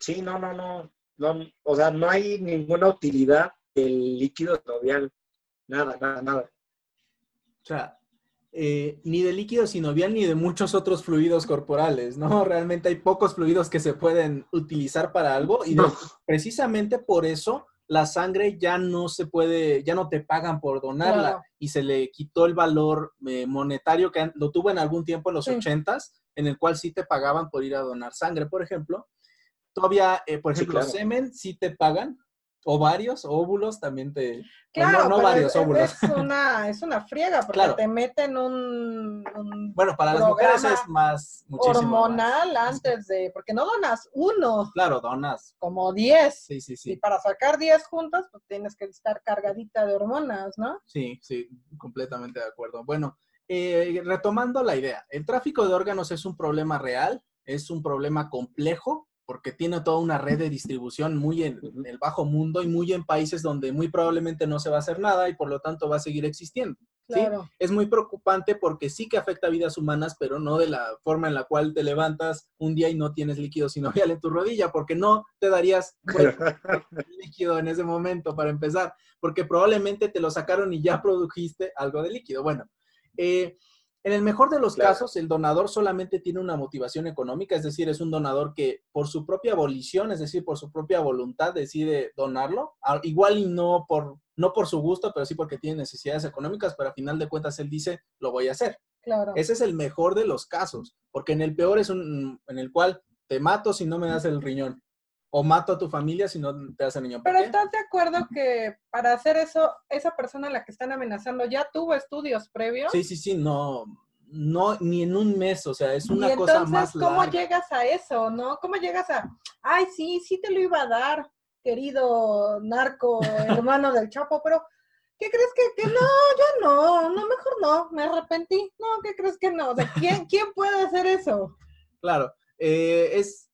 Sí, no, no, no, no, o sea, no hay ninguna utilidad del líquido sinovial, nada, nada, nada. O sea, eh, ni de líquido sinovial ni de muchos otros fluidos corporales, ¿no? Realmente hay pocos fluidos que se pueden utilizar para algo y precisamente por eso la sangre ya no se puede, ya no te pagan por donarla y se le quitó el valor eh, monetario que lo tuvo en algún tiempo en los ochentas, en el cual sí te pagaban por ir a donar sangre, por ejemplo. Todavía, eh, por ejemplo, semen sí te pagan, ovarios, óvulos también te... Claro, no, varios óvulos. Es una, es una friega porque te meten un, Bueno, para las mujeres es más... Hormonal antes de... Porque no donas uno. Claro, donas. Como diez. Sí, sí, sí. Y para sacar diez juntas, pues tienes que estar cargadita de hormonas, ¿no? Sí, sí, completamente de acuerdo. Bueno, eh, retomando la idea, el tráfico de órganos es un problema real, es un problema complejo, porque tiene toda una red de distribución muy en, el bajo mundo y muy en países donde muy probablemente no se va a hacer nada y por lo tanto va a seguir existiendo. Es muy preocupante porque sí que afecta a vidas humanas, pero no de la forma en la cual te levantas un día y no tienes líquido sinovial en tu rodilla, porque no te darías líquido en ese momento para empezar, porque probablemente te lo sacaron y ya produjiste algo de líquido. Bueno, eh, en el mejor de los casos, el donador solamente tiene una motivación económica, es decir, es un donador que por su propia abolición, es decir, por su propia voluntad, decide donarlo, igual y no por, no por su gusto, pero sí porque tiene necesidades económicas, pero a final de cuentas él dice, lo voy a hacer. Claro. Ese es el mejor de los casos, porque en el peor es un en el cual te mato si no me das el riñón o mato a tu familia si no te hacen niño. Pero ¿estás de acuerdo que para hacer eso, esa persona a la que están amenazando ya tuvo estudios previos? Sí, sí, sí, no, no, ni en un mes, o sea, es una cosa más larga. ¿Cómo llegas a eso, no? ¿Cómo llegas a, ay, sí, sí te lo iba a dar, querido narco, hermano del Chapo, pero ¿qué crees que, que no, yo no, no, mejor no, me arrepentí, no, ¿qué crees que no? ¿De quién, quién puede hacer eso? Claro, eh, es,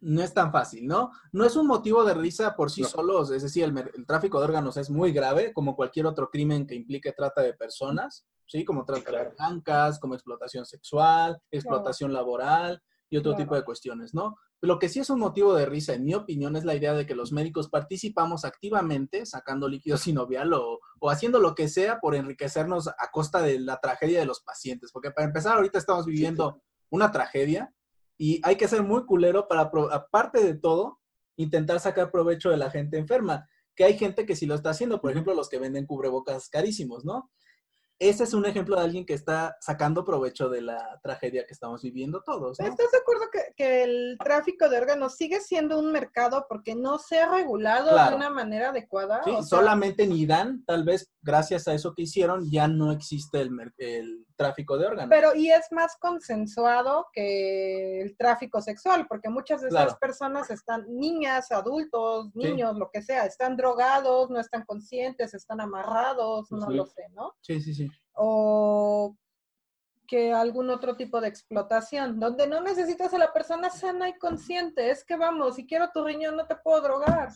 no es tan fácil, ¿no? No es un motivo de risa por sí solos, es decir, el, tráfico de órganos es muy grave, como cualquier otro crimen que implique trata de personas, ¿sí? Como trata de blancas, como explotación sexual, explotación laboral y otro tipo de cuestiones, ¿no? Lo que sí es un motivo de risa, en mi opinión, es la idea de que los médicos participamos activamente sacando líquido sinovial o, o haciendo lo que sea por enriquecernos a costa de la tragedia de los pacientes, porque para empezar, ahorita estamos viviendo una tragedia y hay que ser muy culero para, aparte de todo, intentar sacar provecho de la gente enferma. Que hay gente que sí lo está haciendo, por ejemplo, los que venden cubrebocas carísimos, ¿no? ese es un ejemplo de alguien que está sacando provecho de la tragedia que estamos viviendo todos. ¿Estás de acuerdo que, el tráfico de órganos sigue siendo un mercado porque no se ha regulado de una manera adecuada? Sí, solamente en Irán, tal vez gracias a eso que hicieron, ya no existe el, el tráfico de órganos. Pero y es más consensuado que el tráfico sexual, porque muchas de esas personas están, niñas, adultos, niños, lo que sea, están drogados, no están conscientes, están amarrados, no lo sé, ¿no? Sí, sí, sí. O que algún otro tipo de explotación, donde no necesitas a la persona sana y consciente, es que vamos, si quiero tu riñón no te puedo drogar.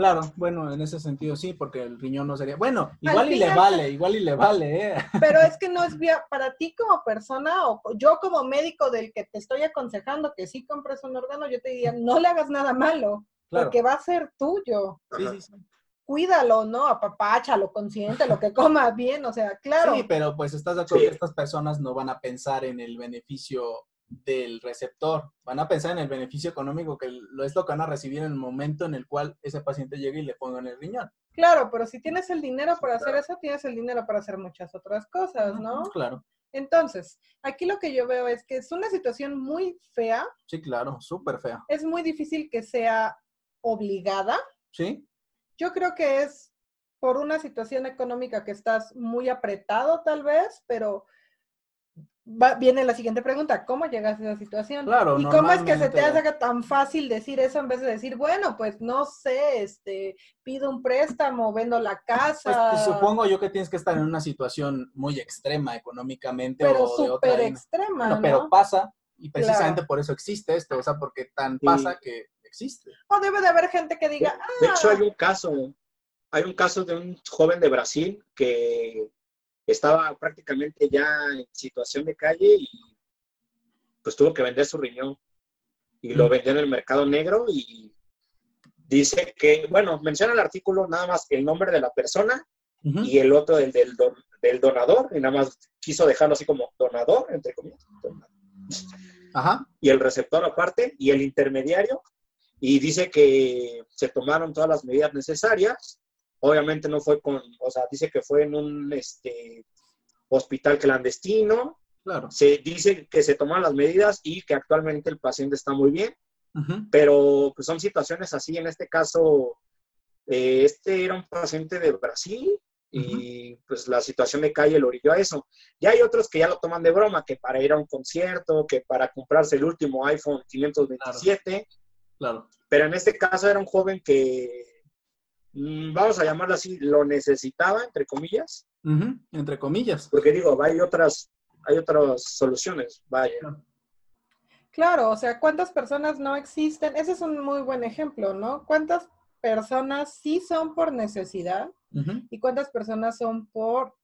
Claro, bueno, en ese sentido sí, porque el riñón no sería. Bueno, igual y le vale, igual y le vale, ¿eh? Pero es que no es vía para ti como persona o yo como médico del que te estoy aconsejando que sí compres un órgano, yo te diría, no le hagas nada malo, porque va a ser tuyo. Sí, sí, sí. Cuídalo, ¿no? Apapáchalo, consciente, lo que coma bien, o sea, claro. Sí, pero pues estás de acuerdo que estas personas no van a pensar en el beneficio del receptor. Van a pensar en el beneficio económico que lo es lo que van a recibir en el momento en el cual ese paciente llegue y le pongan el riñón. Claro, pero si tienes el dinero para hacer eso, tienes el dinero para hacer muchas otras cosas, ¿no? Claro. Entonces, aquí lo que yo veo es que es una situación muy fea. Sí, claro, súper fea. Es muy difícil que sea obligada. Sí. Yo creo que es por una situación económica que estás muy apretado tal vez, pero viene la siguiente pregunta, ¿cómo llegas a esa situación? Claro, ¿Y cómo es que se te hace tan fácil decir eso en vez de decir, bueno, pues no sé, este, pido un préstamo, vendo la casa? Pues, supongo yo que tienes que estar en una situación muy extrema económicamente pero o de otra. extrema, ¿no? Pero pasa y precisamente por eso existe esto, o sea, porque tan pasa que existe. O debe de haber gente que diga, ah. De hecho, hay un caso, hay un caso de un joven de Brasil que estaba prácticamente ya en situación de calle y pues tuvo que vender su riñón y lo vendió en el mercado negro y dice que, bueno, menciona el artículo nada más el nombre de la persona y el otro del, del, del, donador y nada más quiso dejarlo así como donador, entre comillas. Ajá. Y el receptor aparte y el intermediario y dice que se tomaron todas las medidas necesarias Obviamente no fue con, o sea, dice que fue en un este, hospital clandestino. Claro. Se dice que se toman las medidas y que actualmente el paciente está muy bien, pero pues son situaciones así. En este caso, eh, este era un paciente de Brasil y pues la situación de calle lo orilló a eso. Y hay otros que ya lo toman de broma, que para ir a un concierto, que para comprarse el último iPhone 527. claro. Pero en este caso era un joven que vamos a llamarlo así, lo necesitaba, entre comillas. entre comillas. Porque digo, hay otras, hay otras soluciones, vaya. Claro, o sea, ¿cuántas personas no existen? Ese es un muy buen ejemplo, ¿no? ¿Cuántas personas sí son por necesidad y cuántas personas son por,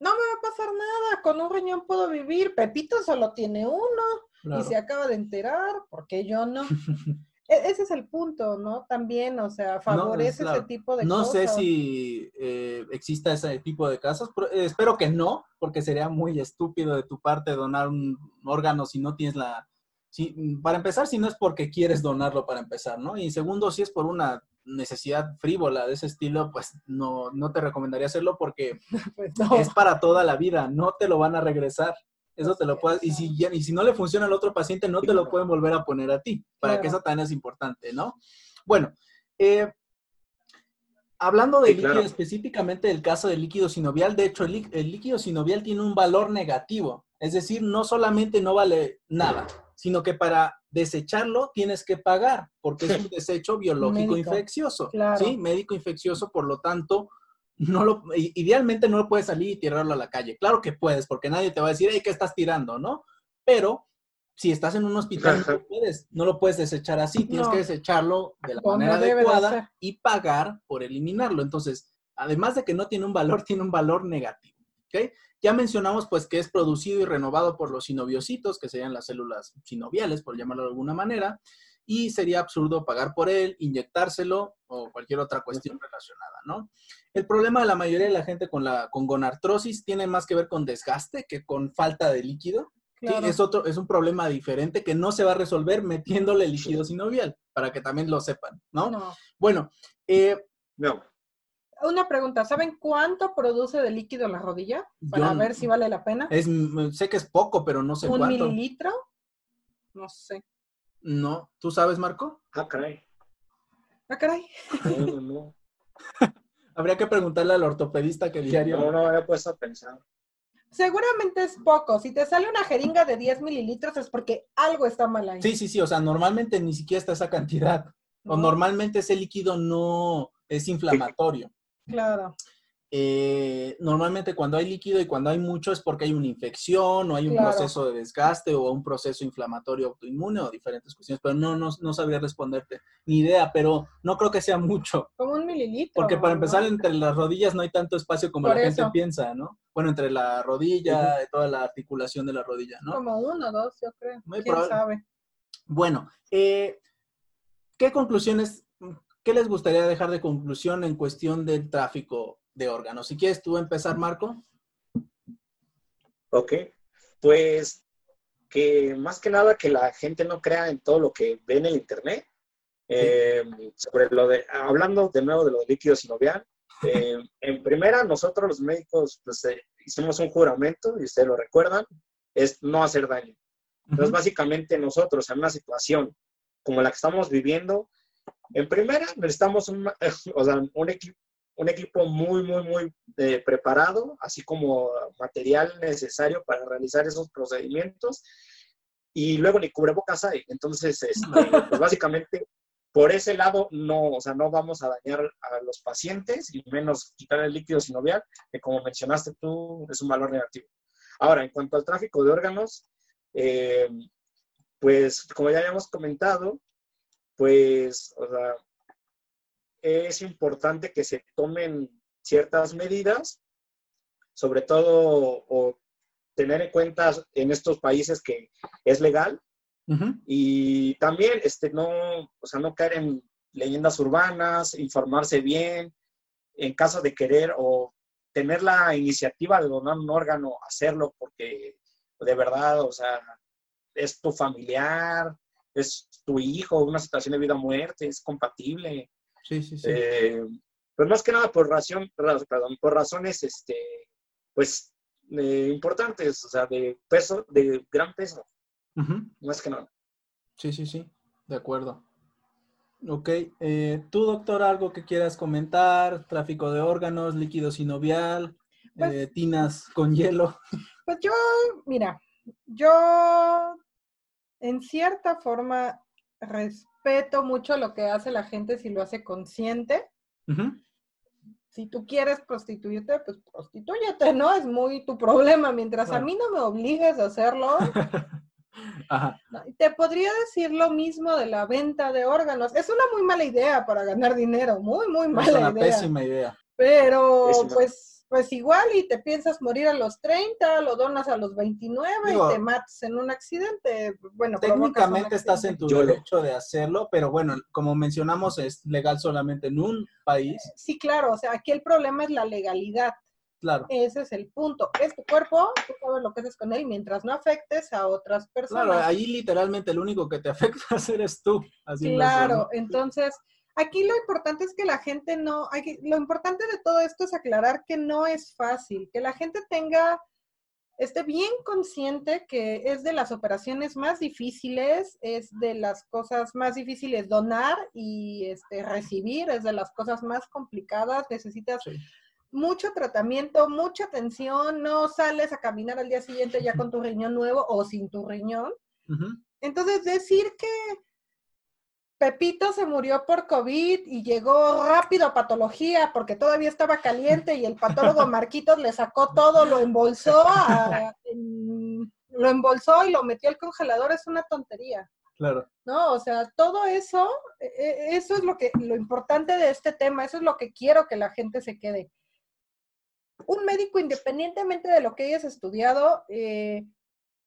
no me va a pasar nada, con un riñón puedo vivir, Pepito solo tiene uno y se acaba de enterar, ¿por qué yo no? E-, ese es el punto, ¿no? También, o sea, favorece ese tipo de no cosas. No sé si eh, exista ese tipo de casos, pero, eh, espero que no, porque sería muy estúpido de tu parte donar un órgano si no tienes la... Si, para empezar, si no es porque quieres donarlo para empezar, ¿no? Y segundo, si es por una necesidad frívola de ese estilo, pues no, no te recomendaría hacerlo porque pues es para toda la vida, no te lo van a regresar. Eso te lo puedes, y si, y si no le funciona al otro paciente, no te lo pueden volver a poner a ti, para que eso también es importante, ¿no? Bueno, eh, hablando de líquido, específicamente del caso del líquido sinovial, de hecho, el, el, líquido sinovial tiene un valor negativo, es decir, no solamente no vale nada, sino que para desecharlo tienes que pagar, porque es un desecho biológico infeccioso, ¿sí? Médico infeccioso, por lo tanto, no lo, idealmente no lo puedes salir y tirarlo a la calle. Claro que puedes, porque nadie te va a decir, hey, ¿qué estás tirando? ¿No? Pero si estás en un hospital, no, puedes, no lo puedes desechar así, tienes que desecharlo de la manera adecuada y pagar por eliminarlo. Entonces, además de que no tiene un valor, tiene un valor negativo. ¿ok? Ya mencionamos pues que es producido y renovado por los sinoviocitos, que serían las células sinoviales, por llamarlo de alguna manera, y sería absurdo pagar por él, inyectárselo o cualquier otra cuestión relacionada, ¿no? El problema de la mayoría de la gente con la con gonartrosis tiene más que ver con desgaste que con falta de líquido. es otro, es un problema diferente que no se va a resolver metiéndole líquido sinovial, para que también lo sepan, ¿no? Bueno, eh, no. Una pregunta, ¿saben cuánto produce de líquido la rodilla? Para ver si vale la pena. Es, sé que es poco, pero no sé ¿Un cuánto. ¿Un mililitro? No sé. No, ¿tú sabes, Marco? Ah, caray. Ah, caray. No, no. Habría que preguntarle al ortopedista que diario. No, no había puesto a pensar. Seguramente es poco. Si te sale una jeringa de 10 mililitros es porque algo está mal ahí. Sí, sí, sí. O sea, normalmente ni siquiera está esa cantidad. O normalmente ese líquido no es inflamatorio. Claro. Eh, normalmente cuando hay líquido y cuando hay mucho es porque hay una infección o hay un proceso de desgaste o un proceso inflamatorio autoinmune o diferentes cuestiones, pero no, no, no, sabría responderte ni idea, pero no creo que sea mucho. Como un mililitro. Porque para empezar, entre las rodillas no hay tanto espacio como la gente piensa, ¿no? Bueno, entre la rodilla, y toda la articulación de la rodilla, ¿no? Como uno, dos, yo creo. ¿Quién sabe? Bueno, eh, ¿qué conclusiones, qué les gustaría dejar de conclusión en cuestión del tráfico de órganos. Si quieres tú empezar, Marco. Ok, pues que más que nada que la gente no crea en todo lo que ve en el internet. Eh, sobre lo de, hablando de nuevo de los líquidos sinovial, eh, en primera, nosotros los médicos pues, eh, hicimos un juramento, y ustedes lo recuerdan, es no hacer daño. Entonces, básicamente nosotros en una situación como la que estamos viviendo, en primera necesitamos un, o sea, un, equipo, un equipo muy, muy, muy eh, preparado, así como material necesario para realizar esos procedimientos. Y luego ni cubrebocas hay. Entonces, este, pues básicamente, por ese lado, no, o sea, no vamos a dañar a los pacientes y menos quitar el líquido sinovial, que como mencionaste tú, es un valor negativo. Ahora, en cuanto al tráfico de órganos, eh, pues como ya habíamos comentado, pues, o sea, es importante que se tomen ciertas medidas, sobre todo o tener en cuenta en estos países que es legal y también este, no, o sea, no caer en leyendas urbanas, informarse bien, en caso de querer o tener la iniciativa de donar un órgano, hacerlo porque de verdad, o sea, es tu familiar, es tu hijo, una situación de vida o muerte, es compatible. Sí, sí, sí. Eh, pues más que nada por razón, perdón, por razones, este, pues, eh, importantes, o sea, de peso, de gran peso. Más que nada. Sí, sí, sí, de acuerdo. Ok, eh, tú, doctor, algo que quieras comentar, tráfico de órganos, líquido sinovial, pues tinas con hielo. Pues yo, mira, yo en cierta forma respeto mucho lo que hace la gente si lo hace consciente. Si tú quieres prostituirte, pues prostitúyete, ¿no? Es muy tu problema. Mientras a mí no me obligues a hacerlo. Te podría decir lo mismo de la venta de órganos. Es una muy mala idea para ganar dinero, muy, muy mala idea. Es una pésima idea. Pero, pues, pues igual y te piensas morir a los 30, lo donas a los 29 y te matas en un accidente. Bueno, técnicamente estás en tu derecho de hacerlo, pero bueno, como mencionamos, es legal solamente en un país. Sí, claro, o sea, aquí el problema es la legalidad. Claro. Ese es el punto. Es tu cuerpo, tú sabes lo que haces con él mientras no afectes a otras personas. Claro, ahí literalmente el único que te afecta eres tú. Así claro, entonces Aquí lo importante es que la gente no, lo importante de todo esto es aclarar que no es fácil, que la gente tenga, esté bien consciente que es de las operaciones más difíciles, es de las cosas más difíciles donar y este, recibir, es de las cosas más complicadas, necesitas mucho tratamiento, mucha atención, no sales a caminar al día siguiente ya con tu riñón nuevo o sin tu riñón. Entonces, decir que Pepito se murió por COVID y llegó rápido a patología porque todavía estaba caliente y el patólogo Marquitos le sacó todo, lo embolsó, lo embolsó y lo metió al congelador, es una tontería. Claro. No, o sea, todo eso, e, e, eso es lo que, lo importante de este tema, eso es lo que quiero que la gente se quede. Un médico, independientemente de lo que hayas estudiado, eh,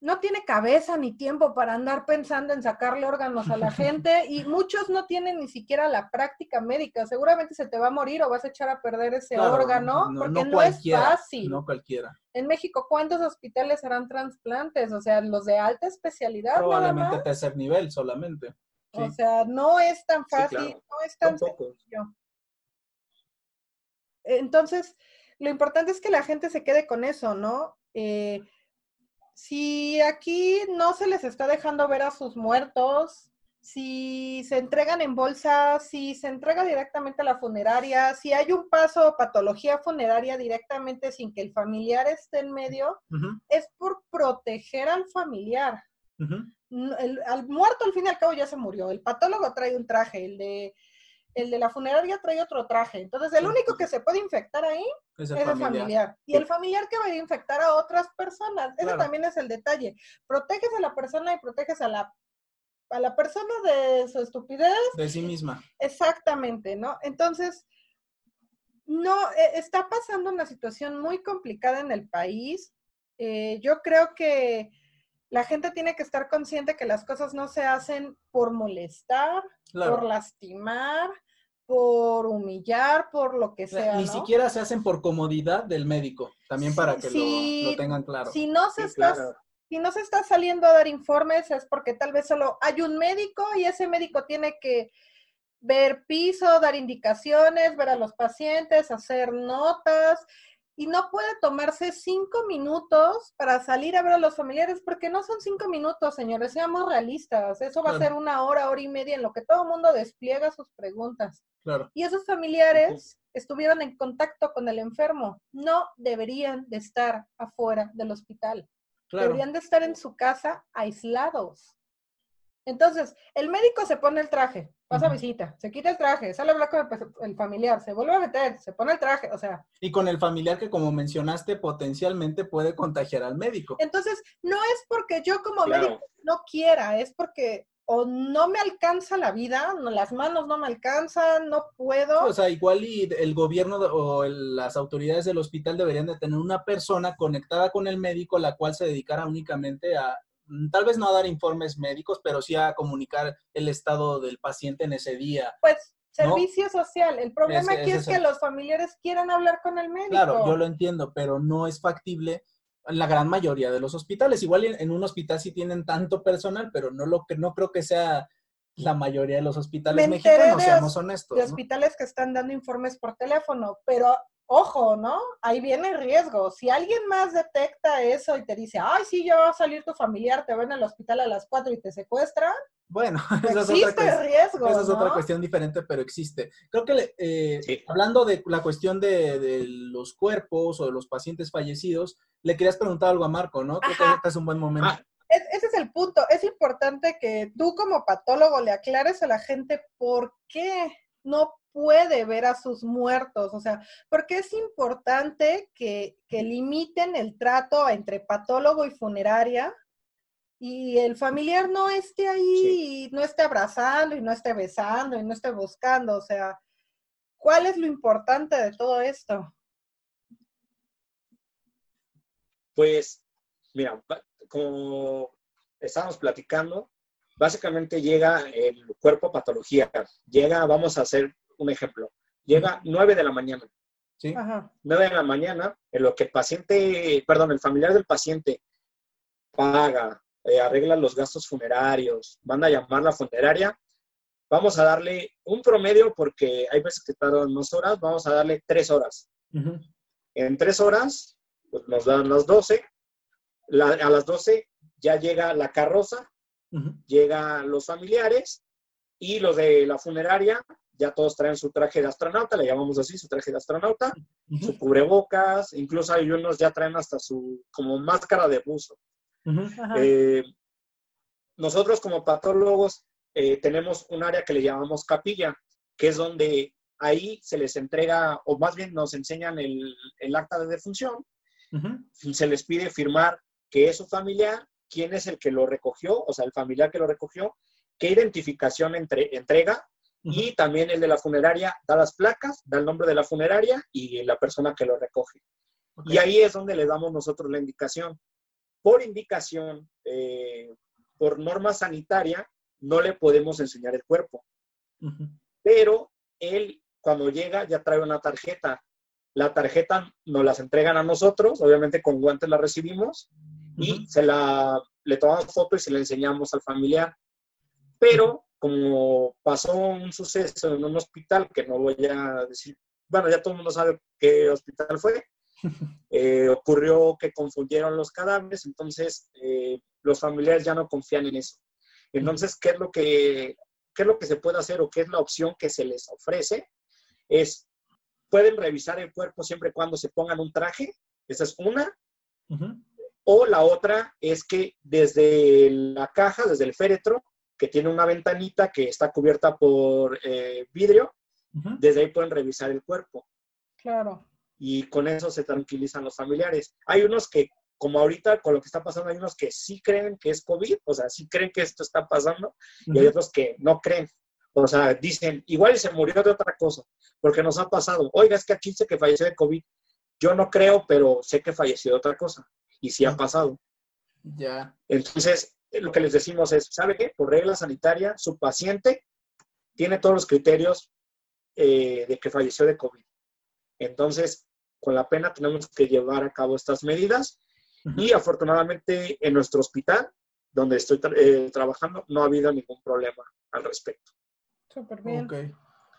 no tiene cabeza ni tiempo para andar pensando en sacarle órganos a la gente y muchos no tienen ni siquiera la práctica médica. Seguramente se te va a morir o vas a echar a perder ese órgano porque no, es fácil. No cualquiera. En México, ¿cuántos hospitales harán trasplantes? O sea, los de alta especialidad. Probablemente tercer nivel solamente. O sea, no es tan fácil, no es tan sencillo. Entonces, lo importante es que la gente se quede con eso, ¿no? Eh, si aquí no se les está dejando ver a sus muertos, si se entregan en bolsa, si se entrega directamente a la funeraria, si hay un paso patología funeraria directamente sin que el familiar esté en medio, es por proteger al familiar. el, al muerto al fin y al cabo ya se murió. El patólogo trae un traje, el de, el de la funeraria trae otro traje. Entonces, el único que se puede infectar ahí es el, familiar. Y el familiar que va a infectar a otras personas. Ese también es el detalle. Proteges a la persona y proteges a la a la persona de su estupidez. De sí misma. Exactamente, ¿no? Entonces, no, e, está pasando una situación muy complicada en el país. Eh, yo creo que la gente tiene que estar consciente que las cosas no se hacen por molestar, por lastimar, por humillar, por lo que sea. Ni siquiera se hacen por comodidad del médico, también para que lo, tengan claro. Si no se está si no se está saliendo a dar informes es porque tal vez solo hay un médico y ese médico tiene que ver piso, dar indicaciones, ver a los pacientes, hacer notas y no puede tomarse cinco minutos para salir a ver a los familiares porque no son cinco minutos, señores, seamos realistas. Eso va a ser una hora, hora y media en lo que todo el mundo despliega sus preguntas. Y esos familiares estuvieron en contacto con el enfermo. No deberían de estar afuera del hospital. Deberían de estar en su casa aislados. Entonces, el médico se pone el traje, pasa visita, se quita el traje, sale a hablar con el, familiar, se vuelve a meter, se pone el traje, o sea. Y con el familiar que, como mencionaste, potencialmente puede contagiar al médico. Entonces, no es porque yo como médico no quiera, es porque o no me alcanza la vida, no, las manos no me alcanzan, no puedo. O sea, igual y el gobierno o las autoridades del hospital deberían de tener una persona conectada con el médico, la cual se dedicara únicamente a, tal vez no a dar informes médicos, pero sí a comunicar el estado del paciente en ese día. Pues servicio social. El problema aquí es, que los familiares quieran hablar con el médico. Claro, yo lo entiendo, pero no es factible la gran mayoría de los hospitales. Igual en, un hospital sí tienen tanto personal, pero no lo que no creo que sea la mayoría de los hospitales mexicanos, seamos honestos. De hospitales que están dando informes por teléfono, pero ojo, ¿no? Ahí viene el riesgo. Si alguien más detecta eso y te dice, ay, sí, ya va a salir tu familiar, te ven al hospital a las 4 y te secuestran. Bueno, esa es, otra, riesgo, esa es otra cuestión diferente, pero existe. Creo que eh, hablando de la cuestión de, los cuerpos o de los pacientes fallecidos, le querías preguntar algo a Marco, ¿no? Creo que este es un buen momento. Ah. ese es el punto. Es importante que tú como patólogo le aclares a la gente por qué no puede ver a sus muertos, o sea, porque es importante que, limiten el trato entre patólogo y funeraria y el familiar no esté ahí y no esté abrazando y no esté besando y no esté buscando, o sea, ¿cuál es lo importante de todo esto? Pues, mira, como estábamos platicando, básicamente llega el cuerpo patología, llega, vamos a hacer un ejemplo, llega 9 de la mañana. Sí. 9 de la mañana, en lo que el paciente, perdón, el familiar del paciente paga, eh, arregla los gastos funerarios, manda a llamar la funeraria, vamos a darle un promedio porque hay veces que tardan dos horas, vamos a darle tres horas. En tres horas, pues nos dan las 12. a las 12 ya llega la carroza, llegan los familiares y los de la funeraria ya todos traen su traje de astronauta, le llamamos así, su traje de astronauta, su cubrebocas, incluso hay unos ya traen hasta su como máscara de buzo. Eh, nosotros como patólogos eh, tenemos un área que le llamamos capilla, que es donde ahí se les entrega, o más bien nos enseñan el, acta de defunción, se les pide firmar que es su familiar, quién es el que lo recogió, o sea, el familiar que lo recogió, qué identificación entre, entrega y también el de la funeraria da las placas, da el nombre de la funeraria y la persona que lo recoge. Y ahí es donde le damos nosotros la indicación. Por indicación, eh, por norma sanitaria, no le podemos enseñar el cuerpo. Pero él, cuando llega, ya trae una tarjeta. La tarjeta nos las entregan a nosotros, obviamente con guantes la recibimos y se la, le tomamos foto y se la enseñamos al familiar. Pero como pasó un suceso en un hospital, que no voy a decir bueno, ya todo el mundo sabe qué hospital fue. Eh, ocurrió que confundieron los cadáveres, entonces eh, los familiares ya no confían en eso. Entonces, ¿qué es, lo que, ¿qué es lo que se puede hacer o qué es la opción que se les ofrece? Es, pueden revisar el cuerpo siempre y cuando se pongan un traje, esa es una. O la otra es que desde la caja, desde el féretro, que tiene una ventanita que está cubierta por eh, vidrio, desde ahí pueden revisar el cuerpo. Claro. Y con eso se tranquilizan los familiares. Hay unos que, como ahorita con lo que está pasando, hay unos que sí creen que es COVID, o sea, sí creen que esto está pasando, y hay otros que no creen. O sea, dicen, igual se murió de otra cosa, porque nos ha pasado. Oiga, es que aquí dice que falleció de COVID. Yo no creo, pero sé que falleció de otra cosa. Y sí ha pasado. Ya. Entonces, lo que les decimos es, ¿sabe qué? Por regla sanitaria, su paciente tiene todos los criterios eh, de que falleció de COVID. Entonces, con la pena tenemos que llevar a cabo estas medidas y afortunadamente en nuestro hospital, donde estoy eh, trabajando, no ha habido ningún problema al respecto. Súper bien. Okay.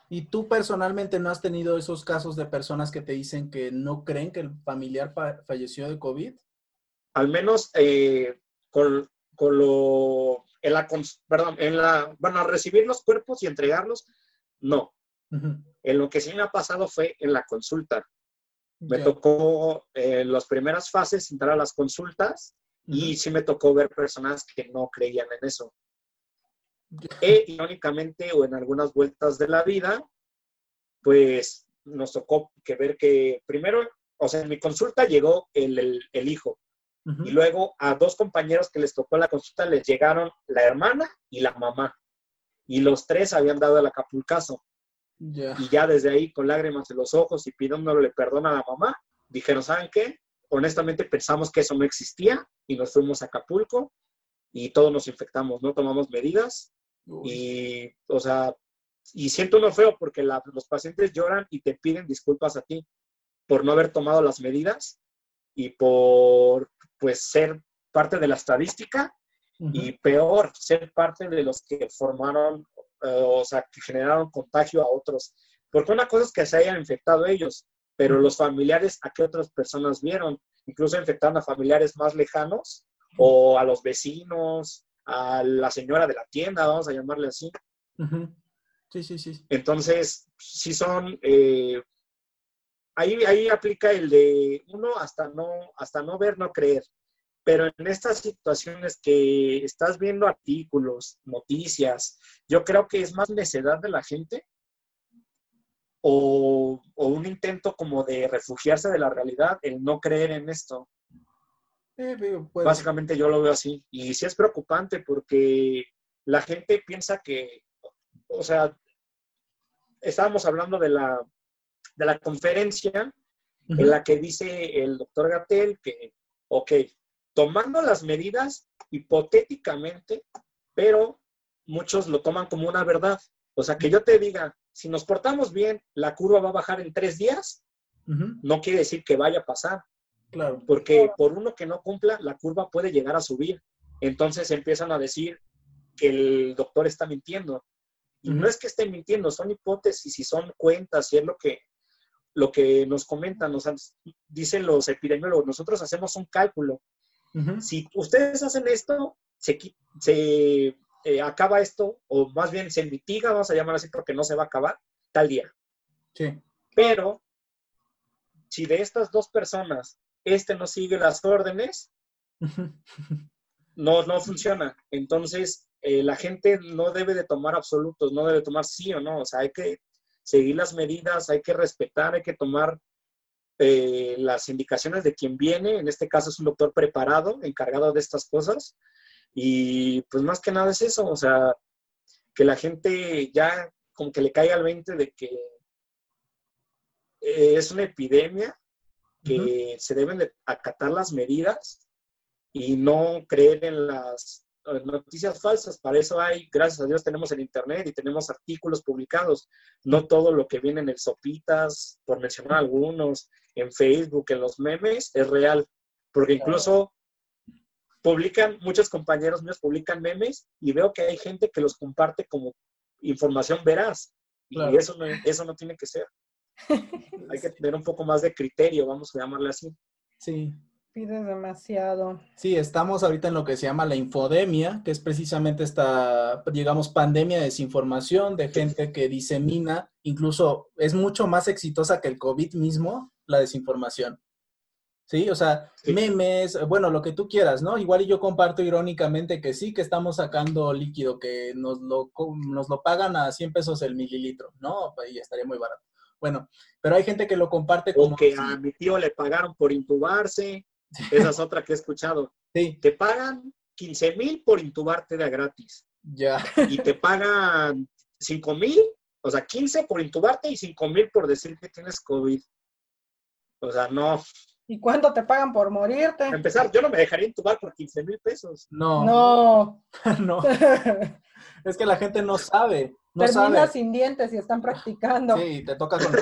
¿Y tú personalmente no has tenido esos casos de personas que te dicen que no creen que el familiar falleció de COVID? Al menos eh, con, con, lo, en la, perdón, en la, bueno, recibir los cuerpos y entregarlos, no. En lo que sí me ha pasado fue en la consulta. Me tocó en eh, las primeras fases entrar a las consultas y sí me tocó ver personas que no creían en eso. E irónicamente, o en algunas vueltas de la vida, pues nos tocó que ver que primero, o sea, en mi consulta llegó el, el, hijo. Y luego a dos compañeros que les tocó la consulta les llegaron la hermana y la mamá. Y los tres habían dado el acapulcazo. Y ya desde ahí, con lágrimas en los ojos y pidiéndole perdón a la mamá, dijeron, ¿saben qué? Honestamente pensamos que eso no existía y nos fuimos a Acapulco y todos nos infectamos, no tomamos medidas. Y, o sea, y siento uno feo porque los pacientes lloran y te piden disculpas a ti por no haber tomado las medidas y por, pues, ser parte de la estadística y peor, ser parte de los que formaron eh, o sea, que generaron contagio a otros. Porque una cosa es que se hayan infectado ellos, pero los familiares, ¿a qué otras personas vieron? Incluso infectaron a familiares más lejanos o a los vecinos, a la señora de la tienda, vamos a llamarle así. Sí, sí, sí. Entonces, sí son, eh, ahí, ahí aplica el de uno hasta no, hasta no ver, no creer. Pero en estas situaciones que estás viendo artículos, noticias, yo creo que es más necedad de la gente o, un intento como de refugiarse de la realidad, el no creer en esto. Básicamente yo lo veo así. Y sí es preocupante porque la gente piensa que, o sea, estábamos hablando de la, de la conferencia en la que dice el doctor Gatel que, ok, tomando las medidas hipotéticamente, pero muchos lo toman como una verdad. O sea, que yo te diga, si nos portamos bien, la curva va a bajar en tres días, no quiere decir que vaya a pasar. Claro. Porque por uno que no cumpla, la curva puede llegar a subir. Entonces empiezan a decir que el doctor está mintiendo. Y no es que esté mintiendo, son hipótesis y son cuentas y es lo que, lo que nos comentan, nos dicen los epidemiólogos. Nosotros hacemos un cálculo si ustedes hacen esto, se, se eh, acaba esto, o más bien se mitiga, vamos a llamar así porque no se va a acabar, tal día. Sí. Pero, si de estas dos personas, este no sigue las órdenes, no, no funciona. Entonces, eh, la gente no debe de tomar absolutos, no debe tomar sí o no. O sea, hay que seguir las medidas, hay que respetar, hay que tomar eh, las indicaciones de quien viene, en este caso es un doctor preparado, encargado de estas cosas, y pues más que nada es eso, o sea, que la gente ya como que le caiga al 20 de que eh, es una epidemia, que se deben de acatar las medidas y no creer en las noticias falsas. Para eso hay, gracias a Dios, tenemos el Internet y tenemos artículos publicados. No todo lo que viene en el Sopitas, por mencionar algunos, en Facebook, en los memes, es real. Porque incluso publican, muchos compañeros míos publican memes y veo que hay gente que los comparte como información veraz. Y eso no, eso no tiene que ser. Hay que tener un poco más de criterio, vamos a llamarle así. Sí. Pides demasiado. Sí, estamos ahorita en lo que se llama la infodemia, que es precisamente esta, digamos, pandemia de desinformación, de gente que disemina, incluso es mucho más exitosa que el COVID mismo, la desinformación. Sí, o sea, memes, bueno, lo que tú quieras, ¿no? Igual y yo comparto irónicamente que sí, que estamos sacando líquido, que nos lo, nos lo pagan a 100 pesos el mililitro, ¿no? Y estaría muy barato. Bueno, pero hay gente que lo comparte como... O que a mi tío le pagaron por intubarse. Esa es otra que he escuchado. Sí. Te pagan 15 mil por intubarte de gratis. Ya. Y te pagan 5 mil, o sea, 15 por intubarte y 5 mil por decir que tienes COVID. O sea, no. ¿Y cuánto te pagan por morirte? Para empezar, yo no me dejaría intubar por 15 mil pesos. No. No. no. es que la gente no sabe. No Terminas sin dientes y están practicando. Sí, te toca con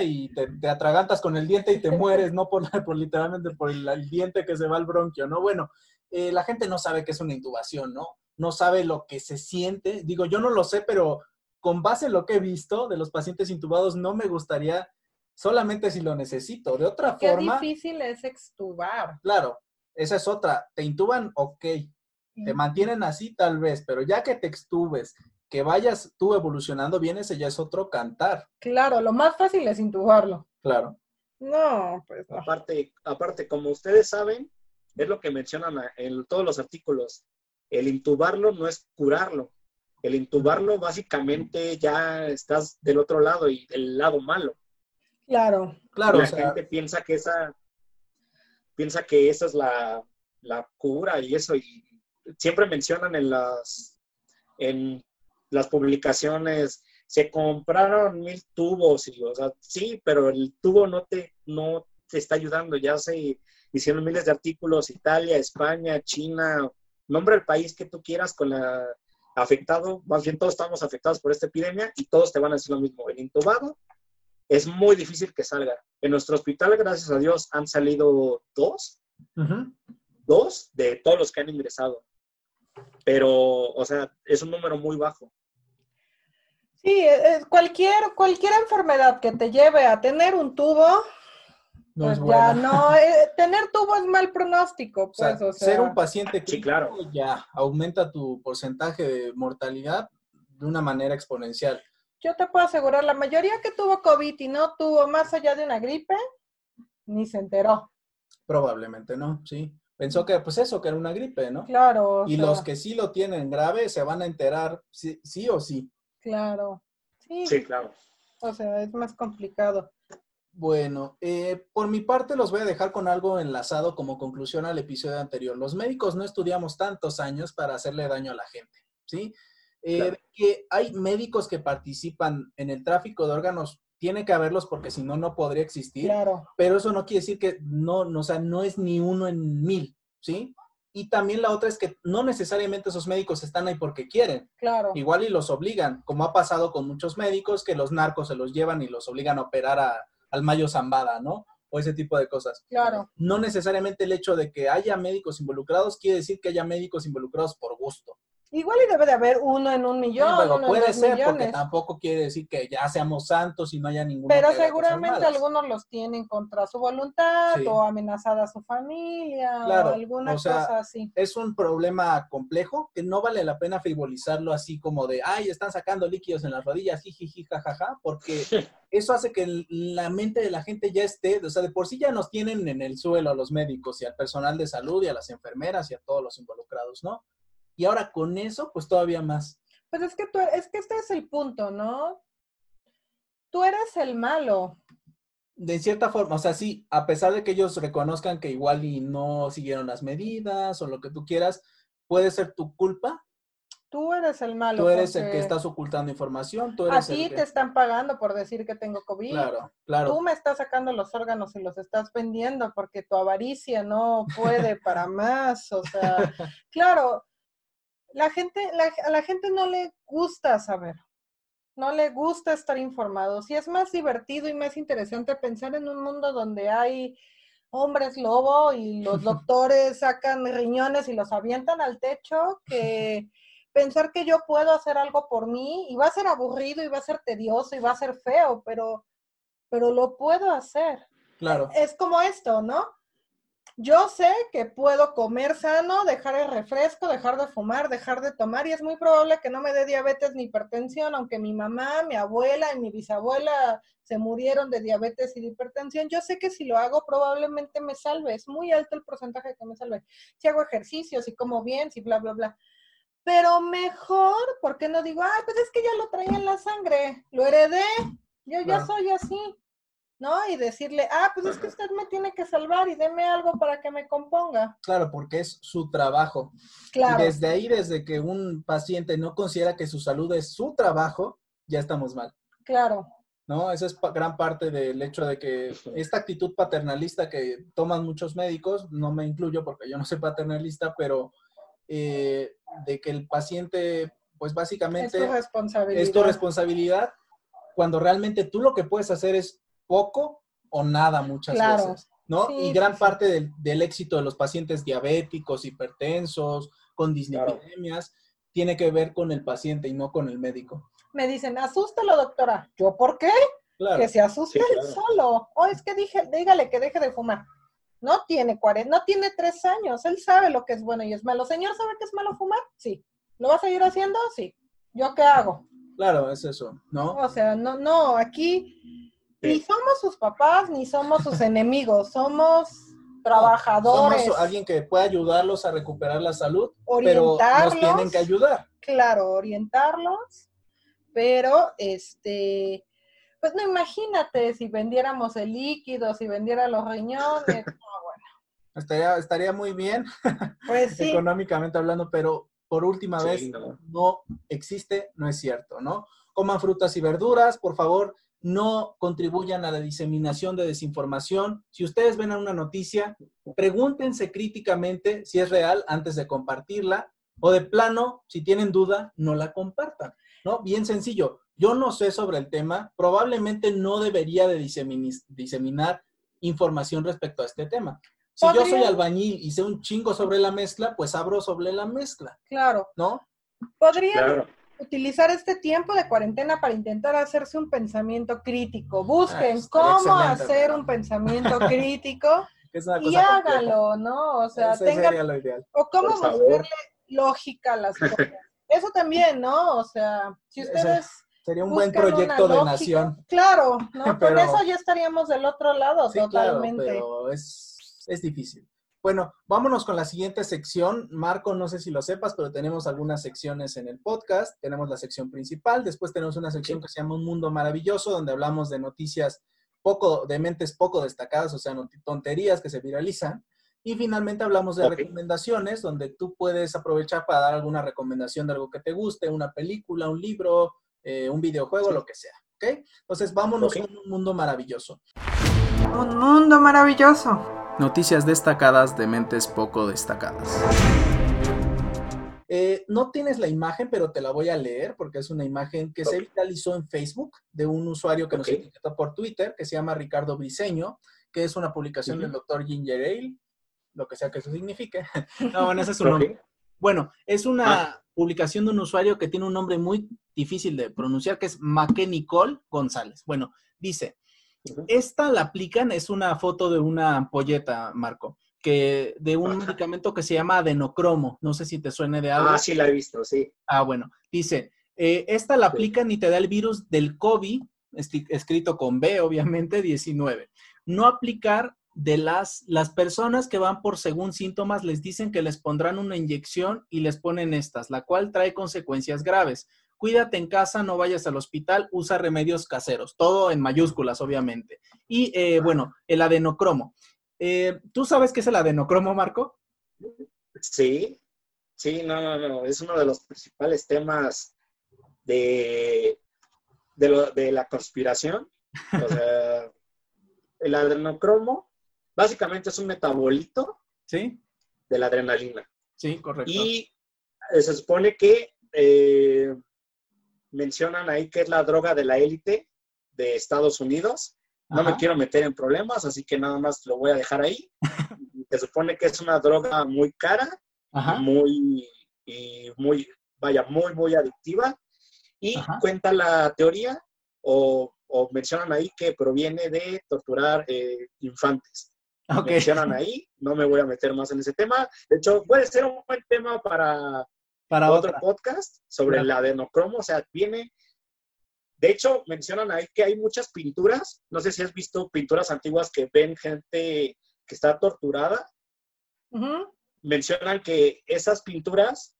y te, te, atragantas con el diente y te mueres, no por, por literalmente por el, el, diente que se va al bronquio, ¿no? Bueno, eh, la gente no sabe qué es una intubación, ¿no? No sabe lo que se siente. Digo, yo no lo sé, pero con base en lo que he visto de los pacientes intubados, no me gustaría solamente si lo necesito. De otra Qué forma. Qué difícil es extubar. Claro, esa es otra. Te intuban, ok. Te mantienen así tal vez, pero ya que te extubes, que vayas tú evolucionando bien, ese ya es otro cantar. Claro, lo más fácil es intubarlo. Claro. No, pues no. Aparte, aparte, como ustedes saben, es lo que mencionan en todos los artículos. El intubarlo no es curarlo. El intubarlo básicamente ya estás del otro lado y del lado malo. Claro. Claro. La o sea, gente piensa que esa piensa que esa es la, la cura y eso. Y siempre mencionan en las en las publicaciones, se compraron mil tubos, y, o sea, sí, pero el tubo no te, no te está ayudando, ya se hicieron miles de artículos, Italia, España, China, nombre el país que tú quieras con la afectado, más bien todos estamos afectados por esta epidemia y todos te van a decir lo mismo, el intubado es muy difícil que salga. En nuestro hospital, gracias a Dios, han salido dos, uh -huh. dos de todos los que han ingresado. Pero, o sea, es un número muy bajo. Sí, es cualquier, cualquier enfermedad que te lleve a tener un tubo, no pues ya no, eh, tener tubo es mal pronóstico. Pues, o sea, o sea, ser un paciente sí, claro. ya aumenta tu porcentaje de mortalidad de una manera exponencial. Yo te puedo asegurar, la mayoría que tuvo COVID y no tuvo más allá de una gripe, ni se enteró. Probablemente no, sí. Pensó que, pues eso, que era una gripe, ¿no? Claro. Y sea, los que sí lo tienen grave se van a enterar sí, sí o sí. Claro. Sí. sí, claro. O sea, es más complicado. Bueno, eh, por mi parte los voy a dejar con algo enlazado como conclusión al episodio anterior. Los médicos no estudiamos tantos años para hacerle daño a la gente, ¿sí? Eh, claro. Que hay médicos que participan en el tráfico de órganos, tiene que haberlos porque si no, no podría existir. Claro. Pero eso no quiere decir que no, no, o sea, no es ni uno en mil, ¿sí? Y también la otra es que no necesariamente esos médicos están ahí porque quieren. Claro. Igual y los obligan, como ha pasado con muchos médicos que los narcos se los llevan y los obligan a operar a, al Mayo Zambada, ¿no? O ese tipo de cosas. Claro. No necesariamente el hecho de que haya médicos involucrados quiere decir que haya médicos involucrados por gusto. Igual y debe de haber uno en un millón. Pero uno puede en dos ser, millones. porque tampoco quiere decir que ya seamos santos y no haya ninguno. Pero seguramente algunos los tienen contra su voluntad Sí. o amenazada a su familia Claro, o alguna o sea, cosa así. Es un problema complejo que no vale la pena frivolizarlo así como de, ay, están sacando líquidos en las rodillas, jiji, jajaja, porque eso hace que la mente de la gente ya esté, o sea, de por sí ya nos tienen en el suelo a los médicos y al personal de salud y a las enfermeras y a todos los involucrados, ¿no? Y ahora con eso, pues todavía más. Pues es que tú, es que este es el punto, ¿no? Tú eres el malo. De cierta forma, o sea, sí, a pesar de que ellos reconozcan que igual y no siguieron las medidas o lo que tú quieras, puede ser tu culpa. Tú eres el malo. Tú eres el que estás ocultando información, tú A ti el que... te están pagando por decir que tengo COVID. Claro, claro. Tú me estás sacando los órganos y los estás vendiendo porque tu avaricia no puede para más. O sea, claro, la gente, la- a la gente no le gusta saber, no le gusta estar informado. Si es más divertido y más interesante pensar en un mundo donde hay hombres lobo y los doctores sacan riñones y los avientan al techo que pensar que yo puedo hacer algo por mí y va a ser aburrido y va a ser tedioso y va a ser feo, pero pero lo puedo hacer. Claro. Es como esto, ¿no? Yo sé que puedo comer sano, dejar el refresco, dejar de fumar, dejar de tomar y es muy probable que no me dé diabetes ni hipertensión, aunque mi mamá, mi abuela y mi bisabuela se murieron de diabetes y de hipertensión. Yo sé que si lo hago probablemente me salve, es muy alto el porcentaje que me salve. Si hago ejercicio, si como bien, si bla, bla, bla. Pero mejor, ¿por qué no digo, ay, pues es que ya lo traía en la sangre, lo heredé, yo ya soy así? ¿No? Y decirle, ah, pues es que usted me tiene que salvar y deme algo para que me componga. Claro, porque es su trabajo. Claro. Y desde ahí, desde que un paciente no considera que su salud es su trabajo, ya estamos mal. Claro. ¿No? Esa es gran parte del hecho de que esta actitud paternalista que toman muchos médicos, no me incluyo porque yo no soy paternalista, pero eh, de que el paciente, pues básicamente... Es tu responsabilidad. Es tu responsabilidad cuando realmente tú lo que puedes hacer es poco o nada muchas veces, ¿no? y gran parte del, éxito de los pacientes diabéticos, hipertensos, con dislipidemias, tiene que ver con el paciente y no con el médico. Me dicen, asústalo, doctora. ¿Yo por qué? Que se asuste solo. O es que dije, dígale que deje de fumar. No tiene 40, no tiene tres años. Él sabe lo que es bueno y es malo. ¿Señor sabe que es malo fumar? Sí. ¿Lo va a seguir haciendo? Sí. ¿Yo qué hago? Claro, es eso, ¿no? O sea, no, no, aquí ni somos sus papás, ni somos sus enemigos, somos trabajadores. somos alguien que puede ayudarlos a recuperar la salud, pero nos tienen que ayudar. Claro, orientarlos, pero este, pues no imagínate si vendiéramos el líquido, si vendiera los riñones, no, bueno. Estaría, estaría muy bien, pues económicamente hablando, pero por última vez no. no existe, no es cierto, ¿no? Coman frutas y verduras, por favor, no contribuyan a la diseminación de desinformación. Si ustedes ven una noticia, pregúntense críticamente si es real antes de compartirla o de plano, si tienen duda, no la compartan. ¿No? Bien sencillo. Yo no sé sobre el tema, probablemente no debería de diseminar información respecto a este tema. Si yo soy albañil y sé un chingo sobre la mezcla, pues abro sobre la mezcla. Claro. ¿No? Podría utilizar este tiempo de cuarentena para intentar hacerse un pensamiento crítico. Busquen ah, cómo hacer un pensamiento crítico y hágalo, ¿no? O sea, tengan... O cómo buscarle lógica a las cosas. Eso también, ¿no? O sea, si ustedes... Sería un buen proyecto de nación. Claro, ¿no? Con eso ya estaríamos del otro lado totalmente. pero es, es difícil. Bueno, vámonos con la siguiente sección. Marco, no sé si lo sepas, pero tenemos algunas secciones en el podcast. Tenemos la sección principal, después tenemos una sección que se llama Un Mundo Maravilloso, donde hablamos de noticias poco, de mentes poco destacadas, o sea, tonterías que se viralizan. Y finalmente hablamos de recomendaciones, donde tú puedes aprovechar para dar alguna recomendación de algo que te guste, una película, un libro, eh, un videojuego, lo que sea. ¿Ok? Entonces, vámonos con un mundo maravilloso. Un mundo maravilloso. Noticias destacadas de mentes poco destacadas. Eh, no tienes la imagen, pero te la voy a leer porque es una imagen que se viralizó en Facebook de un usuario que nos etiquetó por Twitter, que se llama Ricardo Briseño, que es una publicación del doctor Ginger Ale, lo que sea que eso signifique. no, bueno, ese es su nombre. Bueno, es una ah. publicación de un usuario que tiene un nombre muy difícil de pronunciar, que es Maque Nicole González. Bueno, dice, esta la aplican, es una foto de una ampolleta, Marco, que de un medicamento que se llama adenocromo. No sé si te suene de algo. Ah, sí, la he visto, sí. Ah, bueno. Dice, eh, esta la aplican y te da el virus del COVID, escrito con B, obviamente, 19. No aplicar de las, las personas que van por según síntomas, les dicen que les pondrán una inyección y les ponen estas, la cual trae consecuencias graves cuídate en casa, no vayas al hospital, usa remedios caseros, todo en mayúsculas, obviamente. Y eh, bueno, el adenocromo. Eh, ¿Tú sabes qué es el adenocromo, Marco? Sí, sí, no, no, no, es uno de los principales temas de, de, la conspiración. O sea, el adenocromo básicamente es un metabolito ¿Sí? de la adrenalina. Sí, correcto. Y se supone que eh, mencionan ahí que es la droga de la élite de Estados Unidos. No me quiero meter en problemas, así que nada más lo voy a dejar ahí. Se supone que es una droga muy cara, muy, y muy, vaya, muy, muy adictiva. Y cuenta la teoría o, o mencionan ahí que proviene de torturar eh, infantes. Mencionan ahí, no me voy a meter más en ese tema. De hecho, puede ser un buen tema para, para otro podcast sobre el adenocromo. O sea, viene. De hecho, mencionan ahí que hay muchas pinturas. No sé si has visto pinturas antiguas que ven gente que está torturada. Mencionan que esas pinturas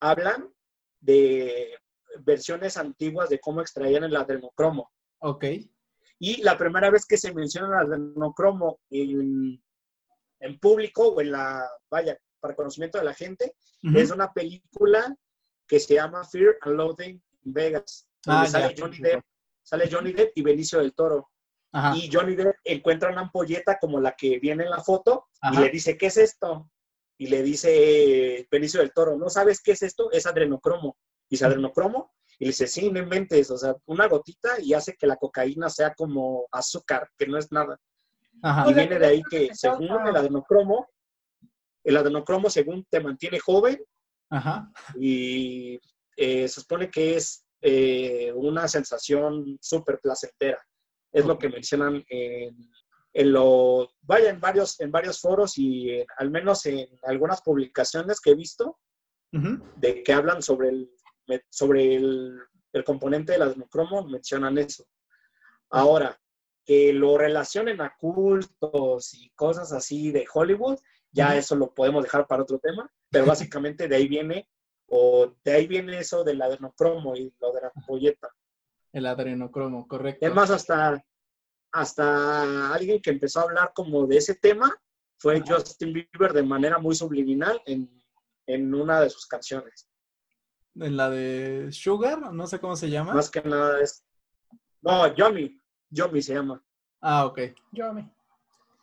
hablan de versiones antiguas de cómo extraían el adenocromo. Ok. Y la primera vez que se menciona el adenocromo en, en público o en la, vaya, para conocimiento de la gente, es una película que se llama Fear and Loathing in Vegas. Ah, sale, Johnny Depp, sale Johnny Depp y Benicio del Toro. Y Johnny Depp encuentra una ampolleta como la que viene en la foto y le dice, ¿qué es esto? Y le dice Benicio del Toro, ¿no sabes qué es esto? Es adrenocromo. Y es adrenocromo y le dice, sí, no inventes, o sea, una gotita y hace que la cocaína sea como azúcar, que no es nada. Y viene de ahí que según el adenocromo, el adenocromo según te mantiene joven y eh, se supone que es eh, una sensación súper placentera. Es lo que mencionan en, en, lo, vaya, en varios, en varios foros y al menos en algunas publicaciones que he visto, de que hablan sobre el sobre el, componente del adrenocromo mencionan eso. Ahora, que lo relacionen a cultos y cosas así de Hollywood, ya eso lo podemos dejar para otro tema, pero básicamente de ahí viene, o de ahí viene eso del adrenocromo y lo de la polleta. El adrenocromo, correcto. Es más, hasta, hasta alguien que empezó a hablar como de ese tema fue Justin Bieber de manera muy subliminal en, en una de sus canciones en la de Sugar, no sé cómo se llama. Más que nada es. No, Yomi. Yomi se llama. Ah, ok. Yomi.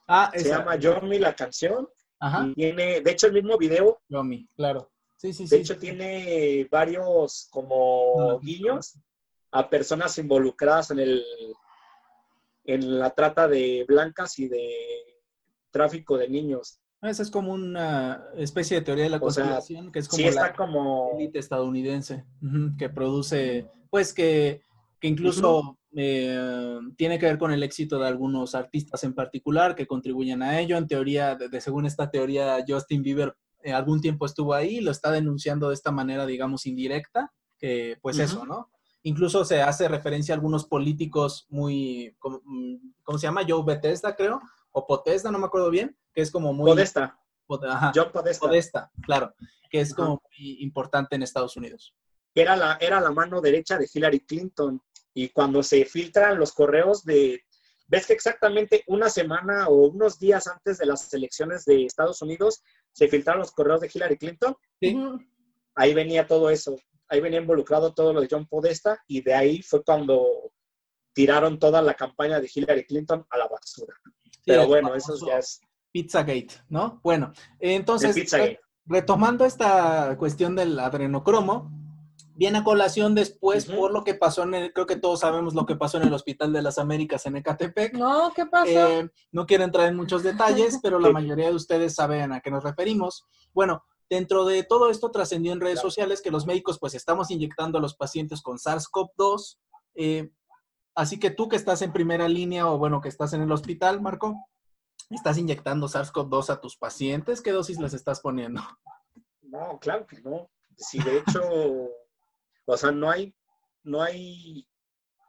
Ah, se llama Yomi la canción. Ajá. tiene, de hecho, el mismo video. Yomi, claro. Sí, sí, sí. De hecho, tiene varios como guiños a personas involucradas en el en la trata de blancas y de tráfico de niños. Esa es como una especie de teoría de la conspiración, que es como la como... élite estadounidense, que produce, pues que, que incluso eh, tiene que ver con el éxito de algunos artistas en particular que contribuyen a ello. En teoría, de, según esta teoría, Justin Bieber eh, algún tiempo estuvo ahí, lo está denunciando de esta manera, digamos, indirecta, que pues eso, ¿no? Incluso se hace referencia a algunos políticos muy, mm, ¿cómo, se llama? Joe Bethesda, creo, o Potesda, no me acuerdo bien, que es como muy... Podesta. Ajá, John Podesta. Podesta, claro, que es como muy importante en Estados Unidos. Era la, era la mano derecha de Hillary Clinton y cuando se filtran los correos de... ¿Ves que exactamente una semana o unos días antes de las elecciones de Estados Unidos se filtraron los correos de Hillary Clinton? Sí. Ahí venía todo eso, ahí venía involucrado todo lo de John Podesta y de ahí fue cuando tiraron toda la campaña de Hillary Clinton a la basura. Pero bueno, eso ya es... Pizzagate, ¿no? Bueno, entonces, retomando esta cuestión del adrenocromo, viene a colación después por lo que pasó en el, creo que todos sabemos lo que pasó en el Hospital de las Américas en Ecatepec. No, ¿qué pasó? Eh, no quiero entrar en muchos detalles, pero la mayoría de ustedes saben a qué nos referimos. Bueno, dentro de todo esto trascendió en redes sociales que los médicos pues estamos inyectando a los pacientes con SARS-CoV-2. Eh, Así que tú que estás en primera línea o bueno, que estás en el hospital, Marco, ¿estás inyectando SARS-CoV-2 a tus pacientes? ¿Qué dosis les estás poniendo? No, claro que no. Si de hecho, o sea, no hay, no hay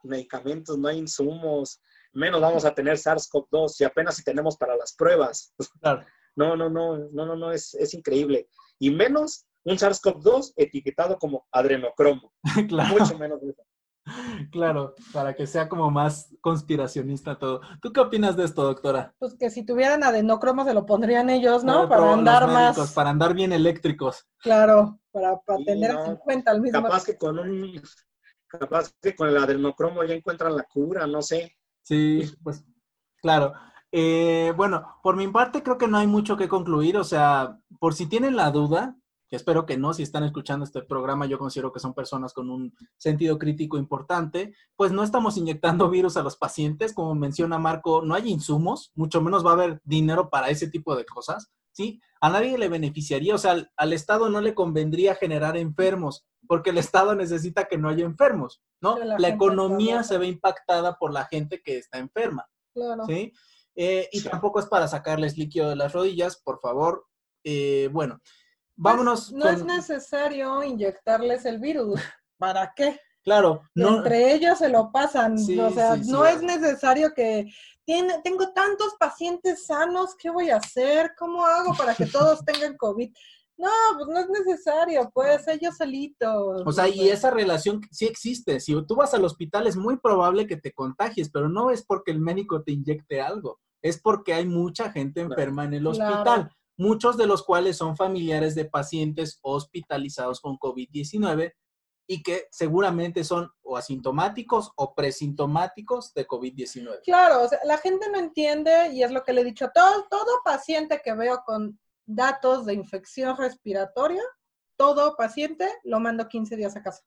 medicamentos, no hay insumos, menos vamos a tener SARS-CoV-2 y apenas si tenemos para las pruebas. Claro. No, no, no, no, no, no, es, es increíble. Y menos un SARS-CoV-2 etiquetado como adrenocromo. claro. Mucho menos eso. Claro, para que sea como más conspiracionista todo. ¿Tú qué opinas de esto, doctora? Pues que si tuvieran adenocromo se lo pondrían ellos, ¿no? para andar más. Para andar bien eléctricos. Claro, para, tener 50 al mismo Capaz que con un. Capaz que con el adenocromo ya encuentran la cura, no sé. Sí, pues, claro. Eh, bueno, por mi parte creo que no hay mucho que concluir, o sea, por si tienen la duda, que espero que no, si están escuchando este programa, yo considero que son personas con un sentido crítico importante, pues no estamos inyectando virus a los pacientes, como menciona Marco, no hay insumos, mucho menos va a haber dinero para ese tipo de cosas, ¿sí? A nadie le beneficiaría, o sea, al, Estado no le convendría generar enfermos, porque el Estado necesita que no haya enfermos, ¿no? La, economía se ve impactada por la gente que está enferma, ¿sí? Eh, y tampoco es para sacarles líquido de las rodillas, por favor. Eh, bueno, vámonos. No, es necesario inyectarles el virus. ¿Para qué? Claro, no. Entre ellos se lo pasan. o sea, no es necesario que tiene, tengo tantos pacientes sanos, ¿qué voy a hacer? ¿Cómo hago para que todos tengan COVID? No, pues no es necesario, pues ellos solitos. O sea, y esa relación sí existe. Si tú vas al hospital es muy probable que te contagies, pero no es porque el médico te inyecte algo, es porque hay mucha gente enferma en el hospital, muchos de los cuales son familiares de pacientes hospitalizados con COVID-19 y que seguramente son o asintomáticos o presintomáticos de COVID-19. Claro, o sea, la gente no entiende y es lo que le he dicho a todo, todo paciente que veo con datos de infección respiratoria, todo paciente lo mando 15 días a casa.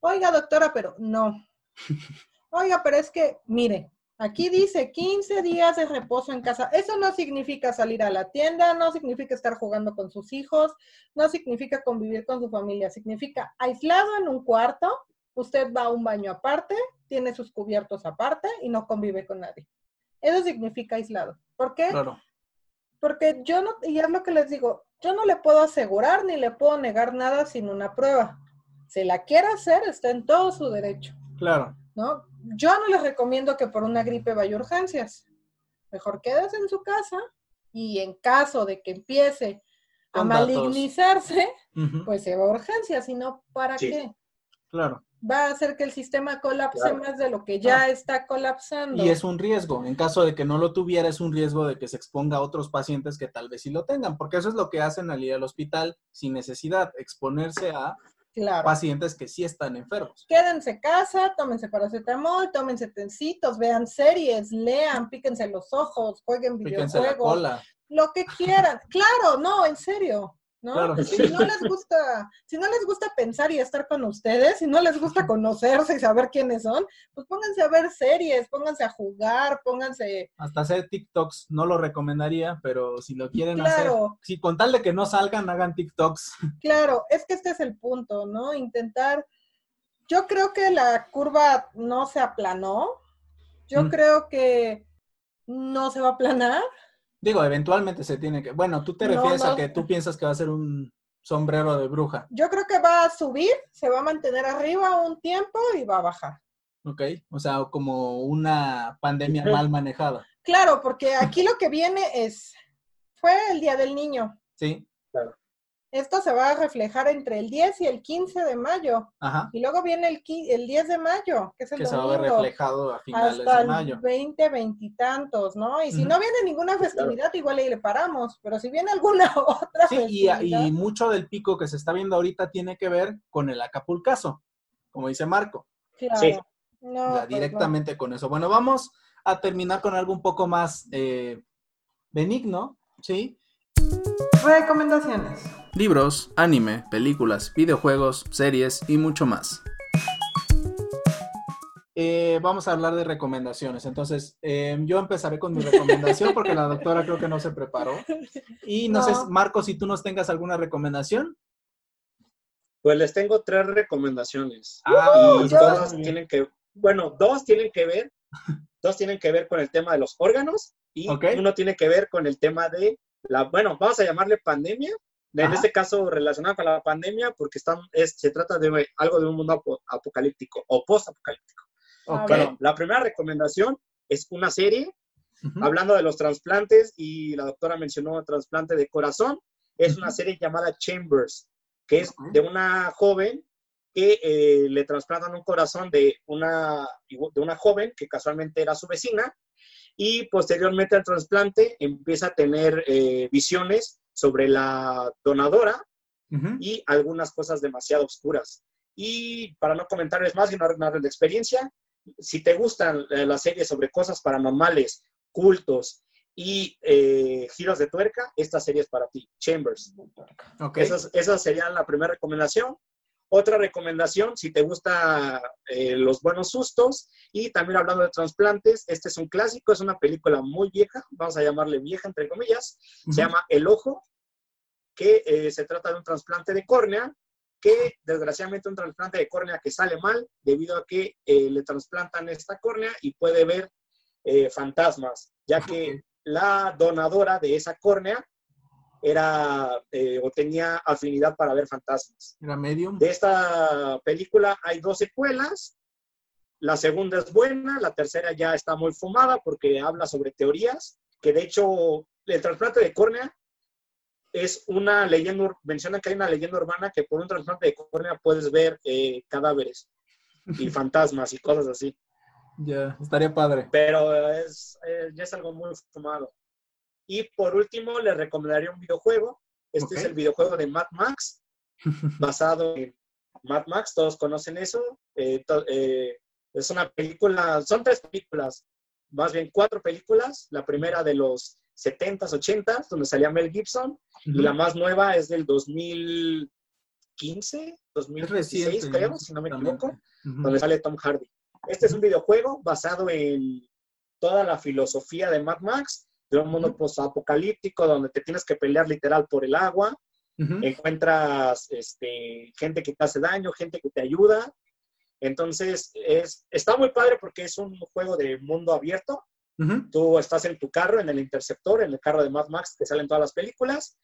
Oiga, doctora, pero no. Oiga, pero es que, mire, Aquí dice 15 días de reposo en casa. Eso no significa salir a la tienda, no significa estar jugando con sus hijos, no significa convivir con su familia, significa aislado en un cuarto, usted va a un baño aparte, tiene sus cubiertos aparte y no convive con nadie. Eso significa aislado. ¿Por qué? Claro. Porque yo no, y es lo que les digo, yo no le puedo asegurar ni le puedo negar nada sin una prueba. Si la quiere hacer, está en todo su derecho. Claro. ¿No? Yo no les recomiendo que por una gripe vaya a urgencias. Mejor quédese en su casa y en caso de que empiece a malignizarse, pues se va a urgencias, si no, ¿para qué? Claro. Va a hacer que el sistema colapse más de lo que ya está colapsando. Y es un riesgo. En caso de que no lo tuviera, es un riesgo de que se exponga a otros pacientes que tal vez sí lo tengan, porque eso es lo que hacen al ir al hospital sin necesidad, exponerse a pacientes que sí están enfermos. Quédense casa, tómense paracetamol, tómense tencitos, vean series, lean, píquense los ojos, jueguen videojuegos, lo que quieran. claro, no, en serio. ¿No? Si no les gusta, si no les gusta pensar y estar con ustedes, si no les gusta conocerse y saber quiénes son, pues pónganse a ver series, pónganse a jugar, pónganse. Hasta hacer TikToks, no lo recomendaría, pero si lo quieren hacer, si con tal de que no salgan, hagan TikToks. Claro, es que este es el punto, ¿no? Intentar. Yo creo que la curva no se aplanó. Yo mm. creo que no se va a aplanar. Digo, eventualmente se tiene que. Bueno, tú te refieres a que tú piensas que va a ser un sombrero de bruja. Yo creo que va a subir, se va a mantener arriba un tiempo y va a bajar. Ok, o sea, como una pandemia mal manejada. Claro, porque aquí lo que viene es, fue el Día del Niño. Sí. Claro. Esto se va a reflejar entre el 10 y el 15 de mayo. Ajá. Y luego viene el, el 10 de mayo, que es el que se va a ver reflejado a finales de mayo. El 20, veintitantos, ¿no? Y si no viene ninguna festividad, igual ahí le paramos. Pero si viene alguna otra sí, festividad. Y, y mucho del pico que se está viendo ahorita tiene que ver con el Acapulcazo, como dice Marco. Claro. Sí. No, pues directamente con eso. Bueno, vamos a terminar con algo un poco más eh, benigno, ¿sí? Recomendaciones libros, anime, películas, videojuegos, series y mucho más. Eh, vamos a hablar de recomendaciones. Entonces, eh, yo empezaré con mi recomendación porque la doctora creo que no se preparó. Y no, sé, Marco, si tú nos tengas alguna recomendación. Pues les tengo tres recomendaciones. Ah, y todas tienen que, bueno, dos tienen que ver, dos tienen que ver con el tema de los órganos y uno tiene que ver con el tema de la, bueno, vamos a llamarle pandemia en este caso relacionado con la pandemia, porque están, es, se trata de algo de un mundo apocalíptico o post-apocalíptico. Bueno, la primera recomendación es una serie hablando de los trasplantes y la doctora mencionó el trasplante de corazón. Es una serie llamada Chambers, que es de una joven que eh, le trasplantan un corazón de una, de una joven que casualmente era su vecina y posteriormente al trasplante empieza a tener eh, visiones sobre la donadora y algunas cosas demasiado oscuras. Y para no comentarles más y no arruinarles la experiencia, si te gustan eh, las series sobre cosas paranormales, cultos y eh, giros de tuerca, esta serie es para ti, Chambers. Okay. Esa, esa sería la primera recomendación. Otra recomendación, si te gustan eh, los buenos sustos y también hablando de trasplantes, este es un clásico, es una película muy vieja, vamos a llamarle vieja entre comillas, se llama El Ojo, que eh, se trata de un trasplante de córnea, que desgraciadamente un trasplante de córnea que sale mal debido a que eh, le trasplantan esta córnea y puede ver fantasmas, ya que la donadora de esa córnea era eh, o tenía afinidad para ver fantasmas. Era medium. De esta película hay dos secuelas. La segunda es buena, la tercera ya está muy fumada porque habla sobre teorías, que de hecho el trasplante de córnea es una leyenda, menciona que hay una leyenda urbana que por un trasplante de córnea puedes ver eh, cadáveres y fantasmas y cosas así. Ya, estaría padre. Pero es, eh, ya es algo muy fumado. Y por último, les recomendaría un videojuego. Este es el videojuego de Mad Max, basado en Mad Max, todos conocen eso. Eh, eh, es una película, son tres películas, más bien cuatro películas. La primera de los 70s, 80s, donde salía Mel Gibson, y la más nueva es del 2015, 2016, creo, si no me equivoco, donde sale Tom Hardy. Este es un videojuego basado en toda la filosofía de Mad Max de un mundo post-apocalíptico donde te tienes que pelear literal por el agua, encuentras este, gente que te hace daño, gente que te ayuda. Entonces, es, está muy padre porque es un juego de mundo abierto. Tú estás en tu carro, en el interceptor, en el carro de Mad Max que salen todas las películas,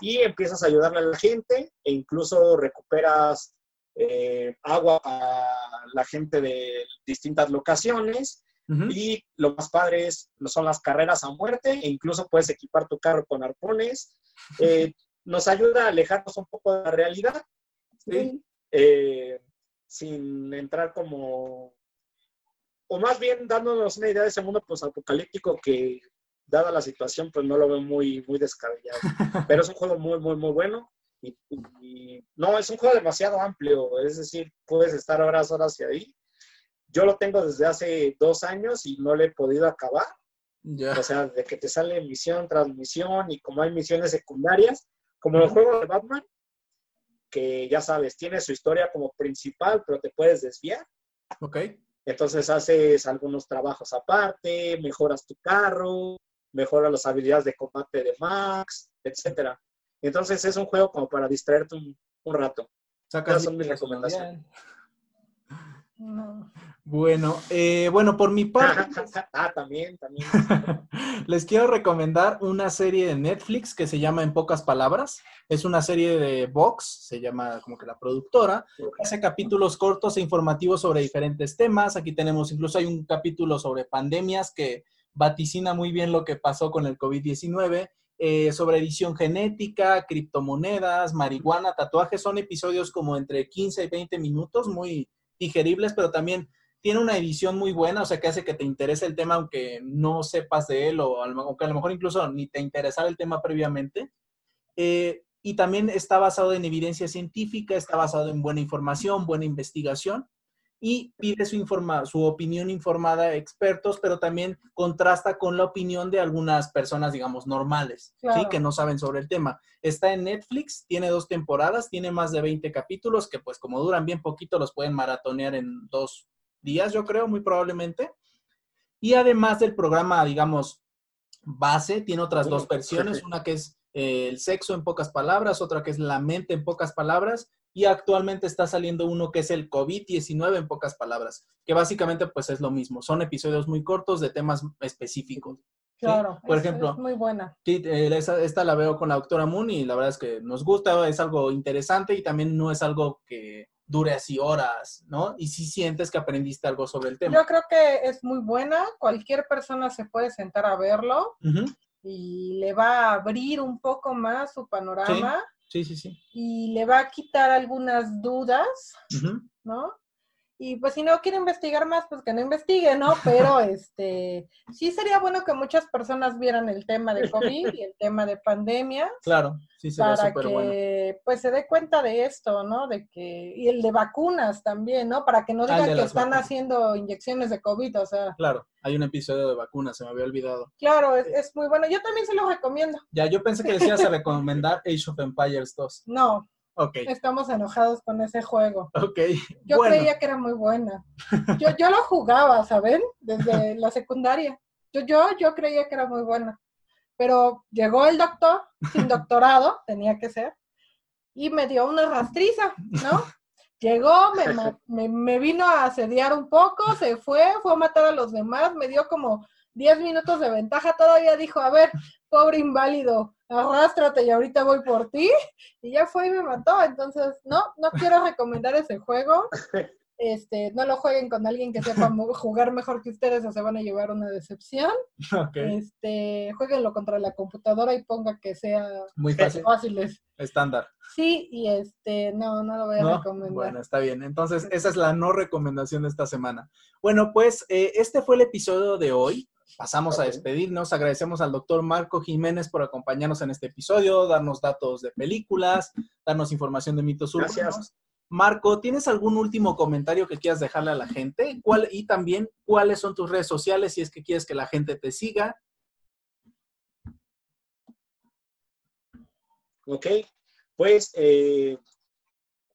y empiezas a ayudarle a la gente e incluso recuperas eh, agua a la gente de distintas locaciones y lo más padre es, son las carreras a muerte e incluso puedes equipar tu carro con arpones. Eh, nos ayuda a alejarnos un poco de la realidad, eh, sin entrar como, o más bien dándonos una idea de ese mundo apocalíptico que, dada la situación, pues no lo veo muy, muy descabellado. Pero es un juego muy, muy, muy bueno. Y, y, no, es un juego demasiado amplio, es decir, puedes estar horas, horas y ahí. Yo lo tengo desde hace dos años y no le he podido acabar. O sea, de que te sale misión tras misión y como hay misiones secundarias, como el juego de Batman, que ya sabes, tiene su historia como principal, pero te puedes desviar. Ok. Entonces haces algunos trabajos aparte, mejoras tu carro, mejoras las habilidades de combate de Max, etc. Entonces es un juego como para distraerte un, rato. Esas son mis recomendaciones. Bueno, eh, bueno, por mi parte. ah, también, también. les quiero recomendar una serie de Netflix que se llama En pocas palabras. Es una serie de Vox, se llama como que la productora. Hace capítulos cortos e informativos sobre diferentes temas. Aquí tenemos, incluso hay un capítulo sobre pandemias que vaticina muy bien lo que pasó con el COVID-19. Eh, sobre edición genética, criptomonedas, marihuana, tatuajes. Son episodios como entre 15 y 20 minutos, muy digeribles, pero también tiene una edición muy buena, o sea, que hace que te interese el tema aunque no sepas de él o aunque a lo mejor incluso ni te interesara el tema previamente. Eh, y también está basado en evidencia científica, está basado en buena información, buena investigación y pide su, informa su opinión informada a expertos, pero también contrasta con la opinión de algunas personas, digamos, normales, ¿sí? que no saben sobre el tema. Está en Netflix, tiene dos temporadas, tiene más de 20 capítulos, que pues como duran bien poquito, los pueden maratonear en dos días, yo creo, muy probablemente. Y además del programa, digamos, base, tiene otras dos versiones, una que es eh, el sexo en pocas palabras, otra que es la mente en pocas palabras, y actualmente está saliendo uno que es el COVID-19 en pocas palabras, que básicamente pues es lo mismo, son episodios muy cortos de temas específicos. Claro, por ejemplo, es muy buena. Eh, esta, la veo con la doctora Moon y la verdad es que nos gusta, es algo interesante y también no es algo que dure así horas, ¿no? Y si sientes que aprendiste algo sobre el tema. Yo creo que es muy buena, cualquier persona se puede sentar a verlo y le va a abrir un poco más su panorama. Sí, sí, sí. Y le va a quitar algunas dudas, ¿no? Y pues si no quiere investigar más, pues que no investigue, ¿no? Pero este sí sería bueno que muchas personas vieran el tema de COVID y el tema de pandemia. Claro, sí sería Para que pues se dé cuenta de esto, ¿no? De que, y el de vacunas también, ¿no? Para que no ah, digan que están haciendo inyecciones de COVID, o sea. Claro, hay un episodio de vacunas, se me había olvidado. Claro, es, es muy bueno. Yo también se lo recomiendo. Ya, yo pensé que decías a recomendar Age of Empires 2. No, estamos enojados con ese juego. Ok. Yo creía que era muy buena. Yo, yo lo jugaba, ¿saben? Desde la secundaria. Yo, yo, yo creía que era muy buena. Pero llegó el doctor, sin doctorado, tenía que ser, y me dio una rastriza, ¿no? Llegó, me, me, vino a asediar un poco, se fue, fue a matar a los demás, me dio como 10 minutos de ventaja, todavía dijo, a ver, pobre inválido, arrástrate y ahorita voy por ti, y ya fue y me mató, entonces, no, no quiero recomendar ese juego, este, no lo jueguen con alguien que sepa jugar mejor que ustedes o se van a llevar una decepción. Este, jueguenlo contra la computadora y ponga que sea muy fácil. fáciles. Estándar. Sí, y este, no, no lo voy a recomendar. Bueno, está bien. Entonces, esa es la no recomendación de esta semana. Bueno, pues eh, este fue el episodio de hoy. Pasamos a despedirnos. Agradecemos al doctor Marco Jiménez por acompañarnos en este episodio, darnos datos de películas, darnos información de mitos urbanos. Marco, ¿tienes algún último comentario que quieras dejarle a la gente? ¿Cuál, y también, ¿cuáles son tus redes sociales si es que quieres que la gente te siga? Ok, pues, eh,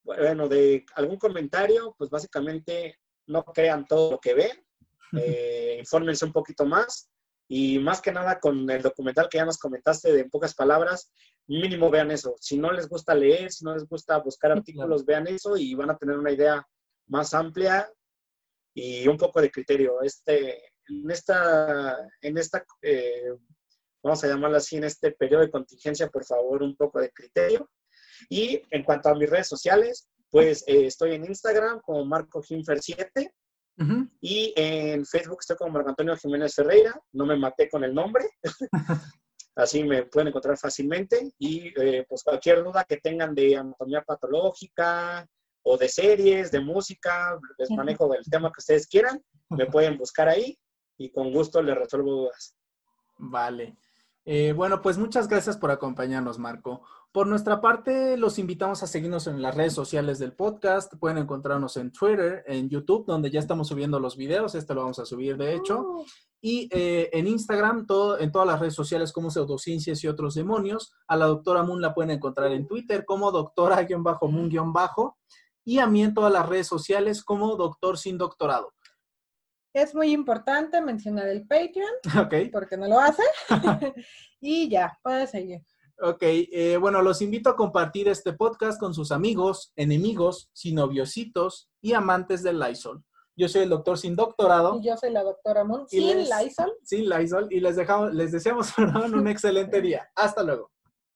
bueno, de algún comentario, pues básicamente no crean todo lo que ven, eh, infórmense un poquito más y más que nada con el documental que ya nos comentaste de en pocas palabras, mínimo vean eso. Si no les gusta leer, si no les gusta buscar artículos, vean eso y van a tener una idea más amplia y un poco de criterio. Este, en esta, en esta eh, vamos a llamarla así, en este periodo de contingencia, por favor, un poco de criterio. Y en cuanto a mis redes sociales, pues eh, estoy en Instagram como Marco 7 y en Facebook estoy como Marco Antonio Jiménez Ferreira, no me maté con el nombre. Así me pueden encontrar fácilmente. Y eh, pues cualquier duda que tengan de anatomía patológica o de series, de música, les manejo el tema que ustedes quieran, me pueden buscar ahí y con gusto les resuelvo dudas. Vale. Eh, bueno, pues muchas gracias por acompañarnos, Marco. Por nuestra parte, los invitamos a seguirnos en las redes sociales del podcast. Pueden encontrarnos en Twitter, en YouTube, donde ya estamos subiendo los videos. Este lo vamos a subir, de hecho. Oh. Y eh, en Instagram, todo, en todas las redes sociales como Pseudociencias y otros demonios. A la doctora Moon la pueden encontrar en Twitter como doctora-moon-bajo. Y a mí en todas las redes sociales como doctor sin doctorado. Es muy importante mencionar el Patreon, okay. porque no lo hace. y ya, puede seguir. Ok, eh, bueno, los invito a compartir este podcast con sus amigos, enemigos, sinoviositos y amantes del Lysol. Yo soy el doctor sin doctorado. Y yo soy la doctora Moon, sin Lysol. Sin Lysol. Y les, dejamos, les deseamos un excelente día. Hasta luego.